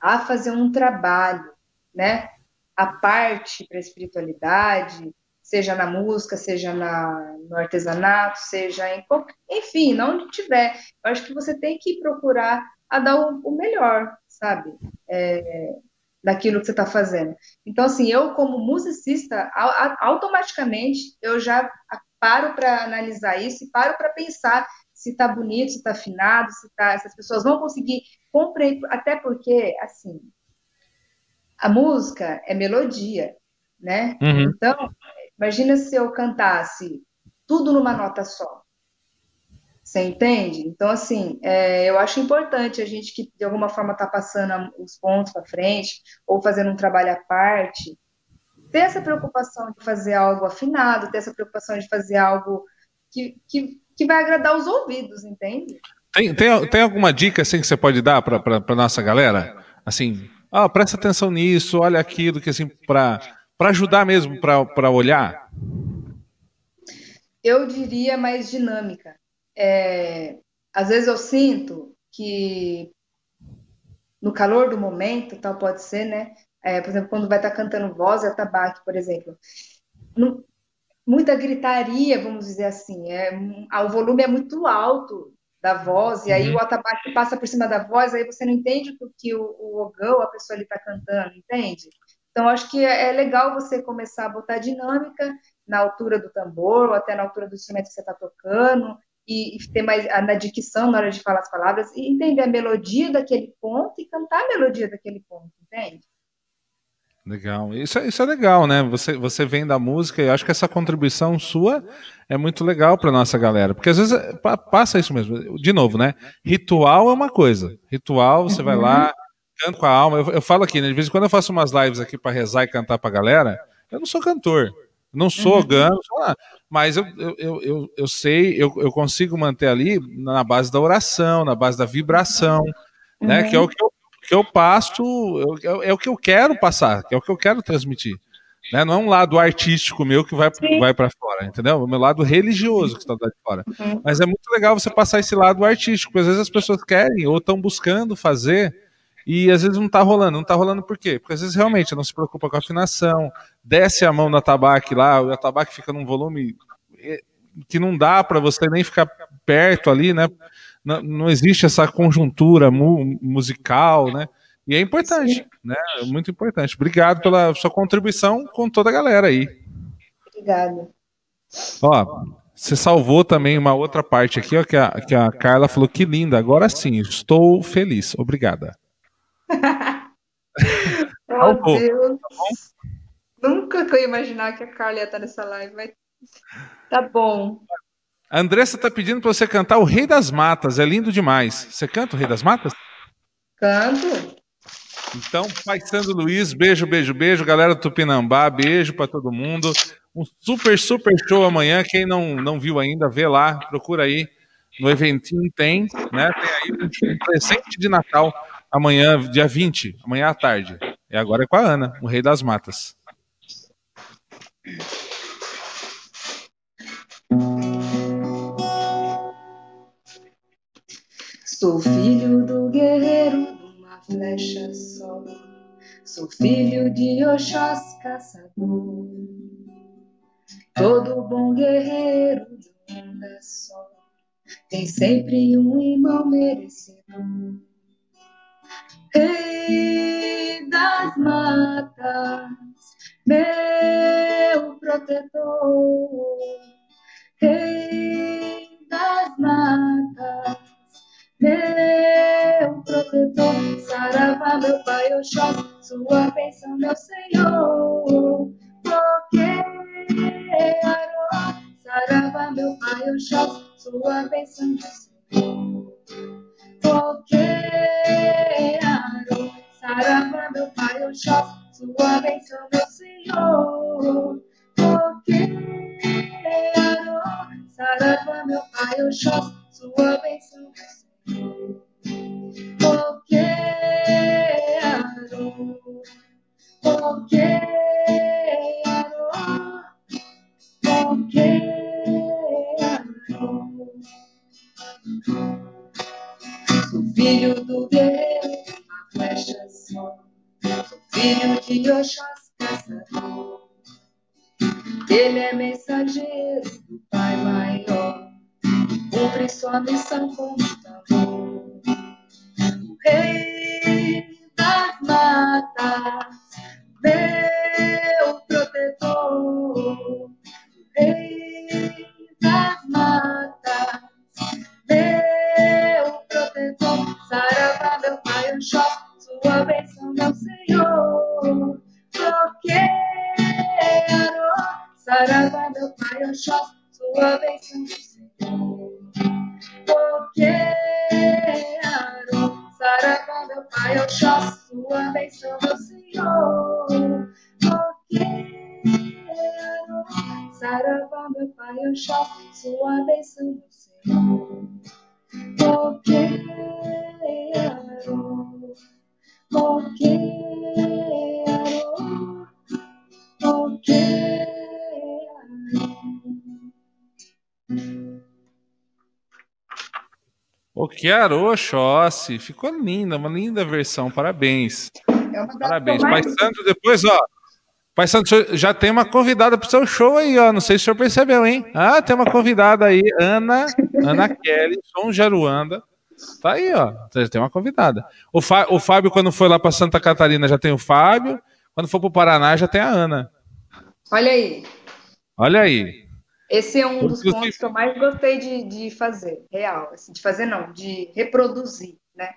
a fazer um trabalho, né, a parte para a espiritualidade, seja na música, seja na, no artesanato, seja em qualquer, enfim, onde tiver. Eu acho que você tem que procurar a dar o, o melhor, sabe? É, daquilo que você está fazendo. Então, assim, eu como musicista, automaticamente eu já paro para analisar isso e paro para pensar se está bonito, se está afinado, se, tá, se as pessoas vão conseguir compreender, até porque, assim, a música é melodia, né? Uhum. Então, imagina se eu cantasse tudo numa nota só. Você entende? Então, assim, é, eu acho importante a gente que de alguma forma está passando os pontos para frente ou fazendo um trabalho à parte, ter essa preocupação de fazer algo afinado, ter essa preocupação de fazer algo que, que, que vai agradar os ouvidos, entende? Tem, tem, tem alguma dica assim que você pode dar para a nossa galera? Assim, ah, presta atenção nisso, olha aquilo, que assim, para ajudar mesmo, para olhar? Eu diria mais dinâmica. É, às vezes eu sinto que no calor do momento, tal pode ser, né? É, por exemplo, quando vai estar cantando voz e atabaque, por exemplo. muita gritaria, vamos dizer assim. É, o volume é muito alto da voz, e aí uhum. o atabaque passa por cima da voz, aí você não entende o que o, o ogão, a pessoa ali está cantando, entende? Então, acho que é, é legal você começar a botar dinâmica na altura do tambor, ou até na altura do instrumento que você está tocando, e, e, ter mais na dicção na hora de falar as palavras, e entender a melodia daquele ponto e cantar a melodia daquele ponto, entende? Legal. Isso, é, isso é legal, né? Você, você vem da música e acho que essa contribuição sua é muito legal para nossa galera. Porque às vezes é, passa isso mesmo. De novo, né? Ritual é uma coisa. Ritual, você vai lá, canta com a alma. Eu, eu falo aqui, né? De vez em quando eu faço umas lives aqui para rezar e cantar pra galera. Eu não sou cantor. Não sou uhum. gano, mas eu, eu, eu, eu sei, eu, eu consigo manter ali na base da oração, na base da vibração, uhum. né? Que é o que eu que eu passo é, é o que eu quero passar, que é o que eu quero transmitir. Né? Não é um lado artístico meu que vai, vai para fora, entendeu? O meu lado religioso que está de fora. Uhum. Mas é muito legal você passar esse lado artístico, porque às vezes as pessoas querem ou estão buscando fazer e às vezes não está rolando. Não está rolando por quê? Porque às vezes realmente não se preocupa com a afinação, desce a mão na tabaque lá, o tabaque fica num volume eh, que não dá para você nem ficar perto ali, né? não, não existe essa conjuntura mu musical, né? E é importante, Sim. né? É muito importante. Obrigado pela sua contribuição com toda a galera aí. Obrigada. Ó, você salvou também uma outra parte aqui, ó, que a, que a Carla falou que linda. Agora sim, estou feliz. Obrigada. oh, Deus. Tá Nunca que eu ia imaginar que a Carla ia estar nessa live, mas tá bom. A Andressa tá pedindo para você cantar o Rei das Matas. É lindo demais. Você canta o Rei das Matas? Canto. Então, Paisando Luiz, beijo, beijo, beijo. Galera do Tupinambá, beijo para todo mundo. Um super, super show amanhã. Quem não, não viu ainda, vê lá, procura aí. No eventinho tem, né? Tem aí um presente de Natal amanhã, dia 20, amanhã à tarde. E agora é com a Ana, o Rei das Matas. Sou filho do guerreiro uma flecha só. Sou filho de Oxós caçador. Todo bom guerreiro de onda só tem sempre um irmão merecedor. Rei das matas, meu protetor. Rei das matas, meu protetor. Saravá, meu pai, Oxóssi, sua bênção, meu Senhor. Porque Aró, Saravá, meu pai, Oxóssi, sua bênção, meu Senhor. Porque Aró, Saravá, meu pai, Oxóssi, sua bênção, meu Senhor. Porque Aró, Saravá, meu pai, Oxóssi, sua bênção, meu Senhor. Porque Aró, porque Aró, porque Aró. Sou filho do guerreiro, filho de Oxós caçador. Ele é mensageiro do Pai maior. Cumpre sua missão com muito amor. O Rei que Oxóssi. Ficou linda, uma linda versão. Parabéns. É Parabéns. Pai Santo, depois, ó. Pai Santo, o já tem uma convidada pro seu show aí, ó. Não sei se o senhor percebeu, hein? Ah, tem uma convidada aí, Ana, Ana Kelly, Som Jaruanda. Tá aí, ó. Já tem uma convidada. O, Fá- o Fábio, quando foi lá pra Santa Catarina, já tem o Fábio. Quando for pro Paraná, já tem a Ana. Olha aí, Olha aí. Esse é um dos pontos que eu mais gostei de, de fazer, real. Assim, de fazer não, de reproduzir, né?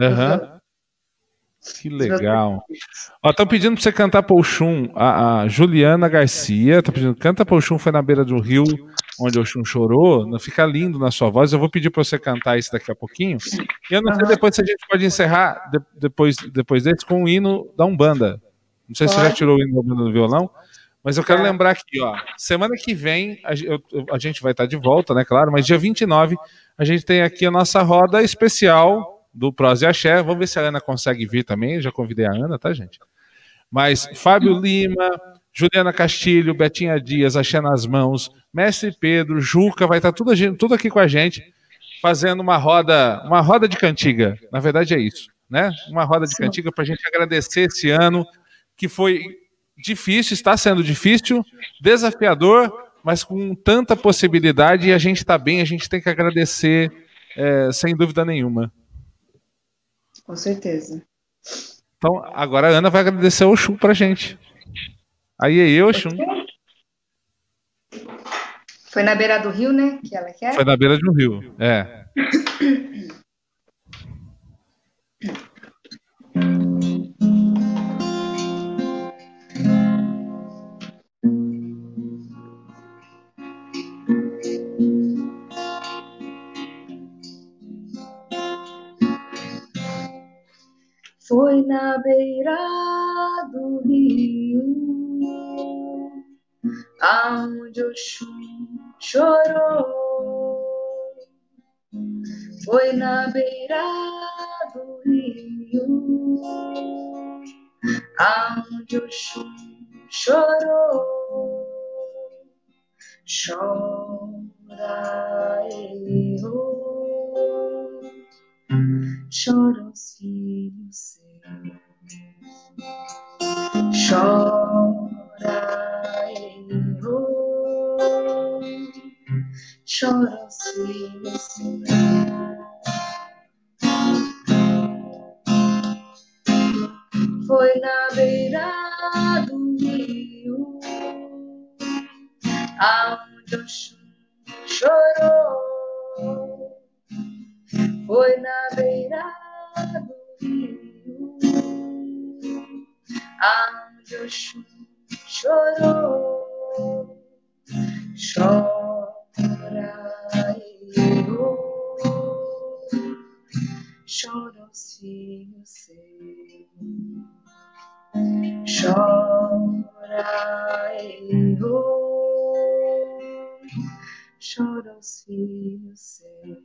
Aham. Que legal. Estão pedindo pra você cantar Polchum. A, a Juliana Garcia tá pedindo, canta Polchum, foi na beira do rio, onde o Chum chorou. Não fica lindo na sua voz. Eu vou pedir pra você cantar isso daqui a pouquinho. E eu não sei depois se a gente pode encerrar de- depois, depois desse com o hino da Umbanda. Não sei se você já Pode. tirou o hino da Umbanda do violão. Mas eu quero Tá. lembrar aqui, ó. Semana que vem a, eu- a gente vai estar de volta, né? Claro, mas dia 29 a gente tem aqui a nossa roda especial do Pros e Axé. Vamos ver se a Ana consegue vir também. Já convidei a Ana, tá, gente? Mas Fábio Lima, Juliana Castilho, Betinha Dias, Axé nas Mãos, Mestre Pedro, Juca, vai estar tudo, a gente- tudo aqui com a gente, fazendo uma roda, uma roda de cantiga. Na verdade é isso, né? Uma roda de cantiga para a gente agradecer esse ano, que foi difícil, está sendo difícil, desafiador, mas com tanta possibilidade e a gente está bem, a gente tem que agradecer, é, sem dúvida nenhuma. Com certeza. Então, agora a Ana vai agradecer o Oxum pra gente. Aí é eu, Oxum. Foi na beira do rio, né? Que ela quer? Foi na beira de um rio. É. Foi na beira do rio, aonde o chum chorou. Foi na beira do rio, aonde o chum chorou. Chora eu choram os filhos Chora chora os filhos seus.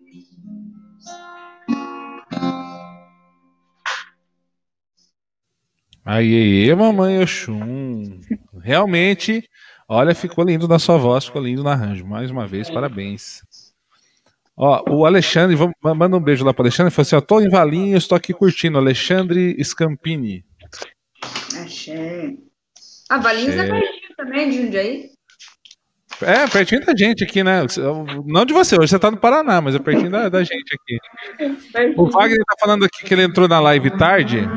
Aí, mamãe Oxum. Realmente, olha, ficou lindo na sua voz, ficou lindo no arranjo. Mais uma vez, parabéns. Ó, o Alexandre, vamos, manda um beijo lá para Alexandre. Falou assim: ó, tô em Valinhos, estou aqui curtindo. Alexandre Scampini. Achei. Ah, Valinhos é, é pertinho também de Jundiaí? É, pertinho da gente aqui, né? Não de você, hoje você tá no Paraná, mas é pertinho da, da gente aqui. O Wagner tá falando aqui que ele entrou na live tarde,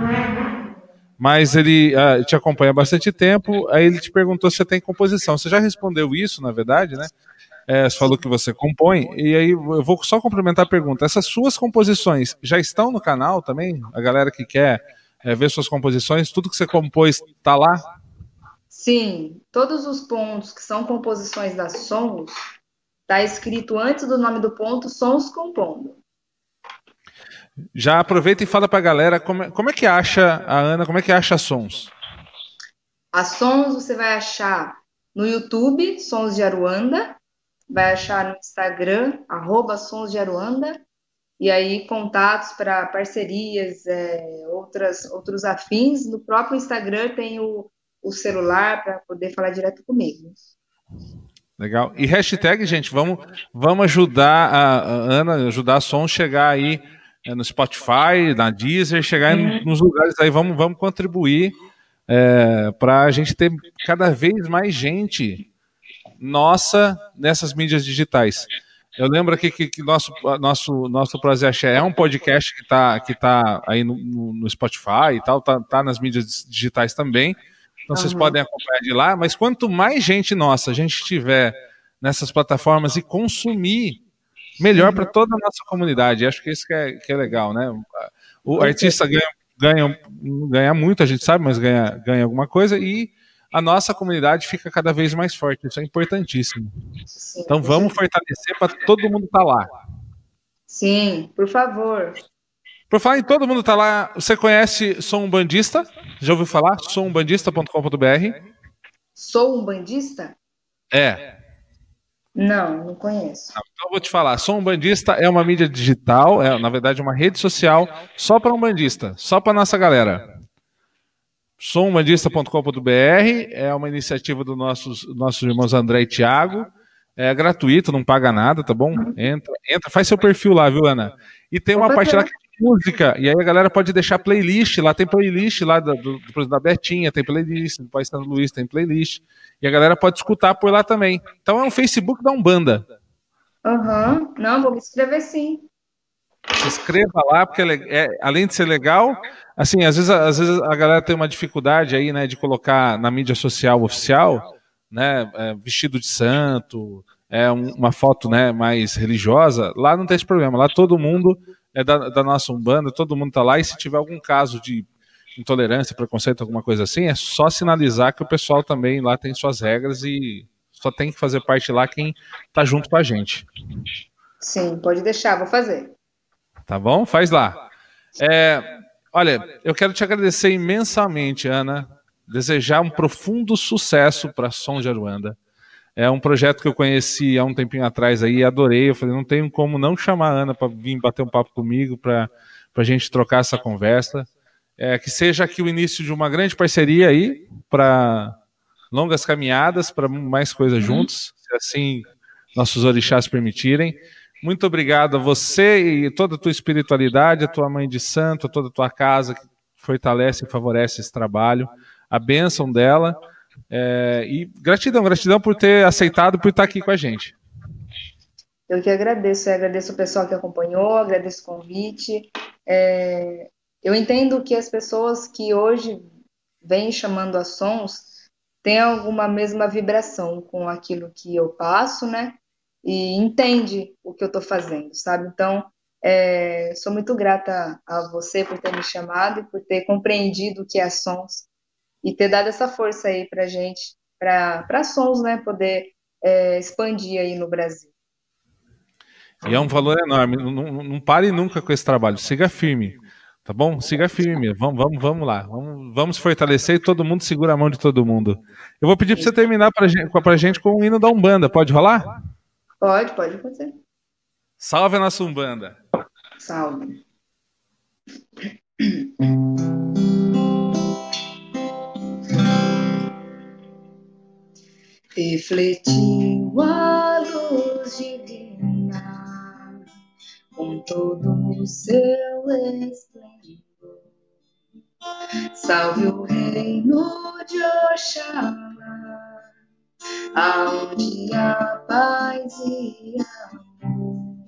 mas ele uh, te acompanha há bastante tempo. Aí ele te perguntou se você tem composição. Você já respondeu isso, na verdade, né? É, você falou que você compõe, e aí eu vou só complementar a pergunta. Essas suas composições já estão no canal também? A galera que quer é, ver suas composições, tudo que você compôs tá lá? Sim, todos os pontos que são composições da Sons, está escrito antes do nome do ponto Sons Compondo. Já aproveita e fala para a galera como, é, como é que acha a Ana, como é que acha Sons? A Sons você vai achar no YouTube, Sons de Aruanda, vai achar no Instagram, arroba Sons de Aruanda, e aí contatos para parcerias, é, outras, outros afins. No próprio Instagram tem o o celular para poder falar direto comigo. Legal. E hashtag, gente, vamos, vamos ajudar a, a Ana, ajudar a Som chegar aí é, no Spotify, na Deezer, chegar uhum. nos lugares aí, vamos, vamos contribuir é, para a gente ter cada vez mais gente nossa nessas mídias digitais. Eu lembro aqui que, que nosso, nosso, nosso Prazer Axé é um podcast que está que tá aí no, no, Spotify e tal, tá, tá nas mídias digitais também. Então vocês podem acompanhar de lá, mas quanto mais gente nossa a gente tiver nessas plataformas e consumir, melhor uhum. para toda a nossa comunidade. Acho que isso que é, que é legal, né? O artista ganha, ganha, ganha muito, a gente sabe, mas ganha, ganha alguma coisa e a nossa comunidade fica cada vez mais forte. Isso é importantíssimo. Sim, então vamos fortalecer para todo mundo estar tá lá. Sim, por favor. Por falar em todo mundo tá lá, você conhece Sou um Bandista? Já ouviu falar? Soumbandista.com.br Sou um bandista? É. Não, não conheço. então eu vou te falar. Sou um bandista é uma mídia digital, é na verdade uma rede social só para um bandista, só para nossa galera. Soumbandista.com.br é uma iniciativa dos nossos, nossos irmãos André e Tiago. É gratuito, não paga nada, tá bom? Entra, entra, faz seu perfil lá, viu, Ana? E tem uma parte lá que música. E aí a galera pode deixar playlist, lá tem playlist lá do, do, do da Betinha, tem playlist, do Pai Santo Luiz tem playlist. E a galera pode escutar por lá também. Então é um Facebook da Umbanda. Aham, uhum. não, vou me inscrever sim. Se inscreva lá, porque é, é, além de ser legal, assim, às vezes, às vezes a galera tem uma dificuldade aí, né, de colocar na mídia social oficial, né, é, vestido de santo, é uma foto, né, mais religiosa. Lá não tem esse problema. Lá todo mundo é da, da nossa Umbanda, todo mundo está lá, e se tiver algum caso de intolerância, preconceito, alguma coisa assim, é só sinalizar que o pessoal também lá tem suas regras e só tem que fazer parte lá quem está junto com a gente. Sim, pode deixar, vou fazer. Tá bom? Faz lá. É, Olha, eu quero te agradecer imensamente, Ana. Desejar um profundo sucesso para Som de Aruanda. É um projeto que eu conheci há um tempinho atrás aí, adorei. Eu falei, não tenho como não chamar a Ana para vir bater um papo comigo, para a gente trocar essa conversa. É, que seja aqui o início de uma grande parceria aí para longas caminhadas, para mais coisas uhum. juntos, se assim nossos orixás permitirem. Muito obrigado a você e toda a tua espiritualidade, a tua mãe de santo, toda a tua casa que fortalece e favorece esse trabalho. A bênção dela. É, e gratidão, gratidão por ter aceitado, por estar aqui com a gente. Eu que agradeço, eu agradeço o pessoal que acompanhou, agradeço o convite. É, eu entendo que as pessoas que hoje vêm chamando a sons têm alguma mesma vibração com aquilo que eu passo, né? e entende o que eu estou fazendo, sabe? Então, é, sou muito grata a você por ter me chamado e por ter compreendido o que é Sons e ter dado essa força aí para gente, para Sons, né, poder é, expandir aí no Brasil. E é um valor enorme. Não, não, não, pare nunca com esse trabalho. Siga firme, tá bom? Siga firme. Vamos, vamos, vamos lá. Vamos, vamos fortalecer e todo mundo segura a mão de todo mundo. Eu vou pedir para você terminar para a gente com o hino da Umbanda. Pode rolar? Pode, pode acontecer. Salve a nossa Umbanda. Salve. Refletiu a luz divina com todo o seu esplendor. Salve o reino de Oxalá aonde há paz e amor,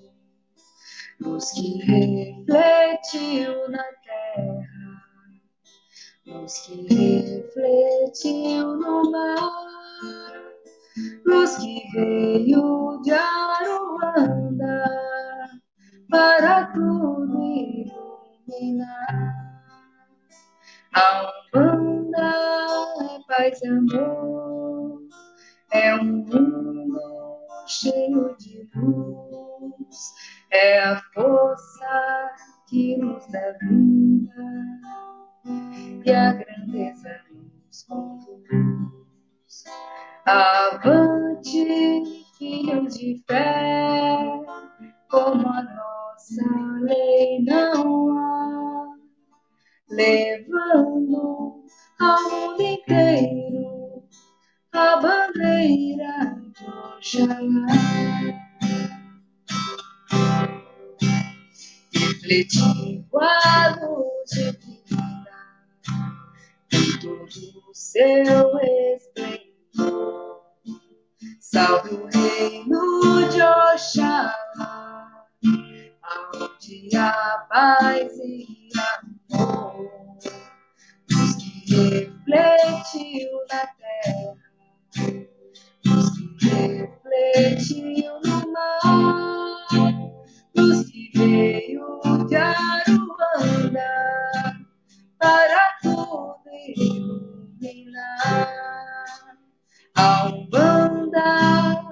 luz que refletiu na terra, luz que refletiu no mar, luz que veio de Aruanda para tudo iluminar. A Umbanda é paz e amor é um mundo cheio de luz, é a força que nos dá vida e a grandeza nos conduz. Avante, filhos de fé, como a nossa lei não há, levando ao mundo inteiro a bandeira de Oxalá. Refletiu a luz divina todo o seu esplendor. Salve o reino de Oxalá, onde há paz e amor, luz que refletiu na terra refletiu no mar, luz que veio de Aruanda para tudo. A Umbanda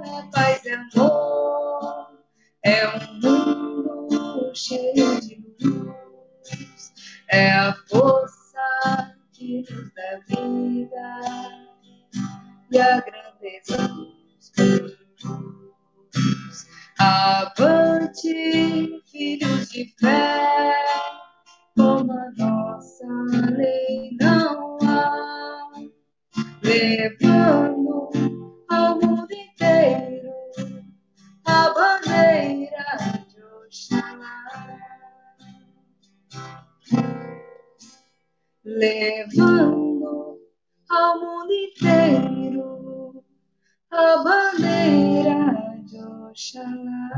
é paz e amor, é um mundo cheio de luz, é a força que nos dá vida. E a grandeza dos teus. Avante, filhos de fé, como a nossa lei não há, levando Levando ao mundo inteiro a bandeira de Oxalá.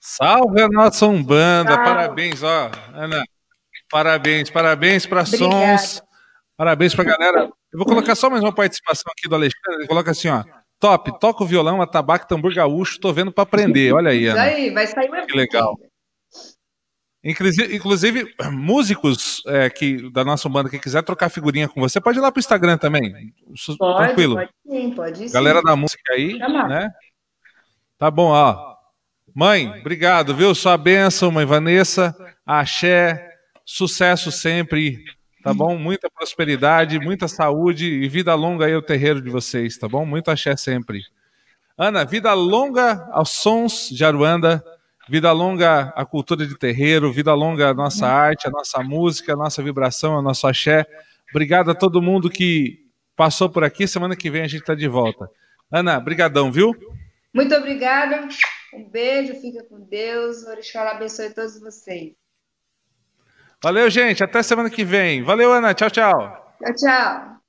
Salve a nossa Umbanda, Salve. parabéns, ó, Ana, parabéns, parabéns para Sons, parabéns para a galera. Eu vou colocar só mais uma participação aqui do Alexandre, ele coloca assim, ó, top, toca o violão, atabaque, tambor gaúcho, tô vendo para aprender, olha aí, Ana. Aí, vai sair uma Que legal. Inclusive, inclusive músicos é, que, da nossa banda que quiser trocar figurinha com você, pode ir lá pro Instagram também. Pode, Tranquilo. Pode sim, pode sim. Galera da música aí, né? Tá bom, ó. Mãe, obrigado, viu? Sua bênção, mãe Vanessa. Axé, sucesso sempre, tá bom? Muita prosperidade, muita saúde e vida longa aí ao terreiro de vocês, tá bom? Muito axé sempre. Ana, vida longa aos sons de Aruanda, vida longa à cultura de terreiro, vida longa à nossa arte, a nossa música, a nossa vibração, a nosso axé. Obrigado a todo mundo que passou por aqui. Semana que vem a gente está de volta. Ana, brigadão, viu? Muito obrigada. Um beijo, fica com Deus. O Orixá abençoe todos vocês. Valeu, gente. Até semana que vem. Valeu, Ana. Tchau, tchau. Tchau, tchau.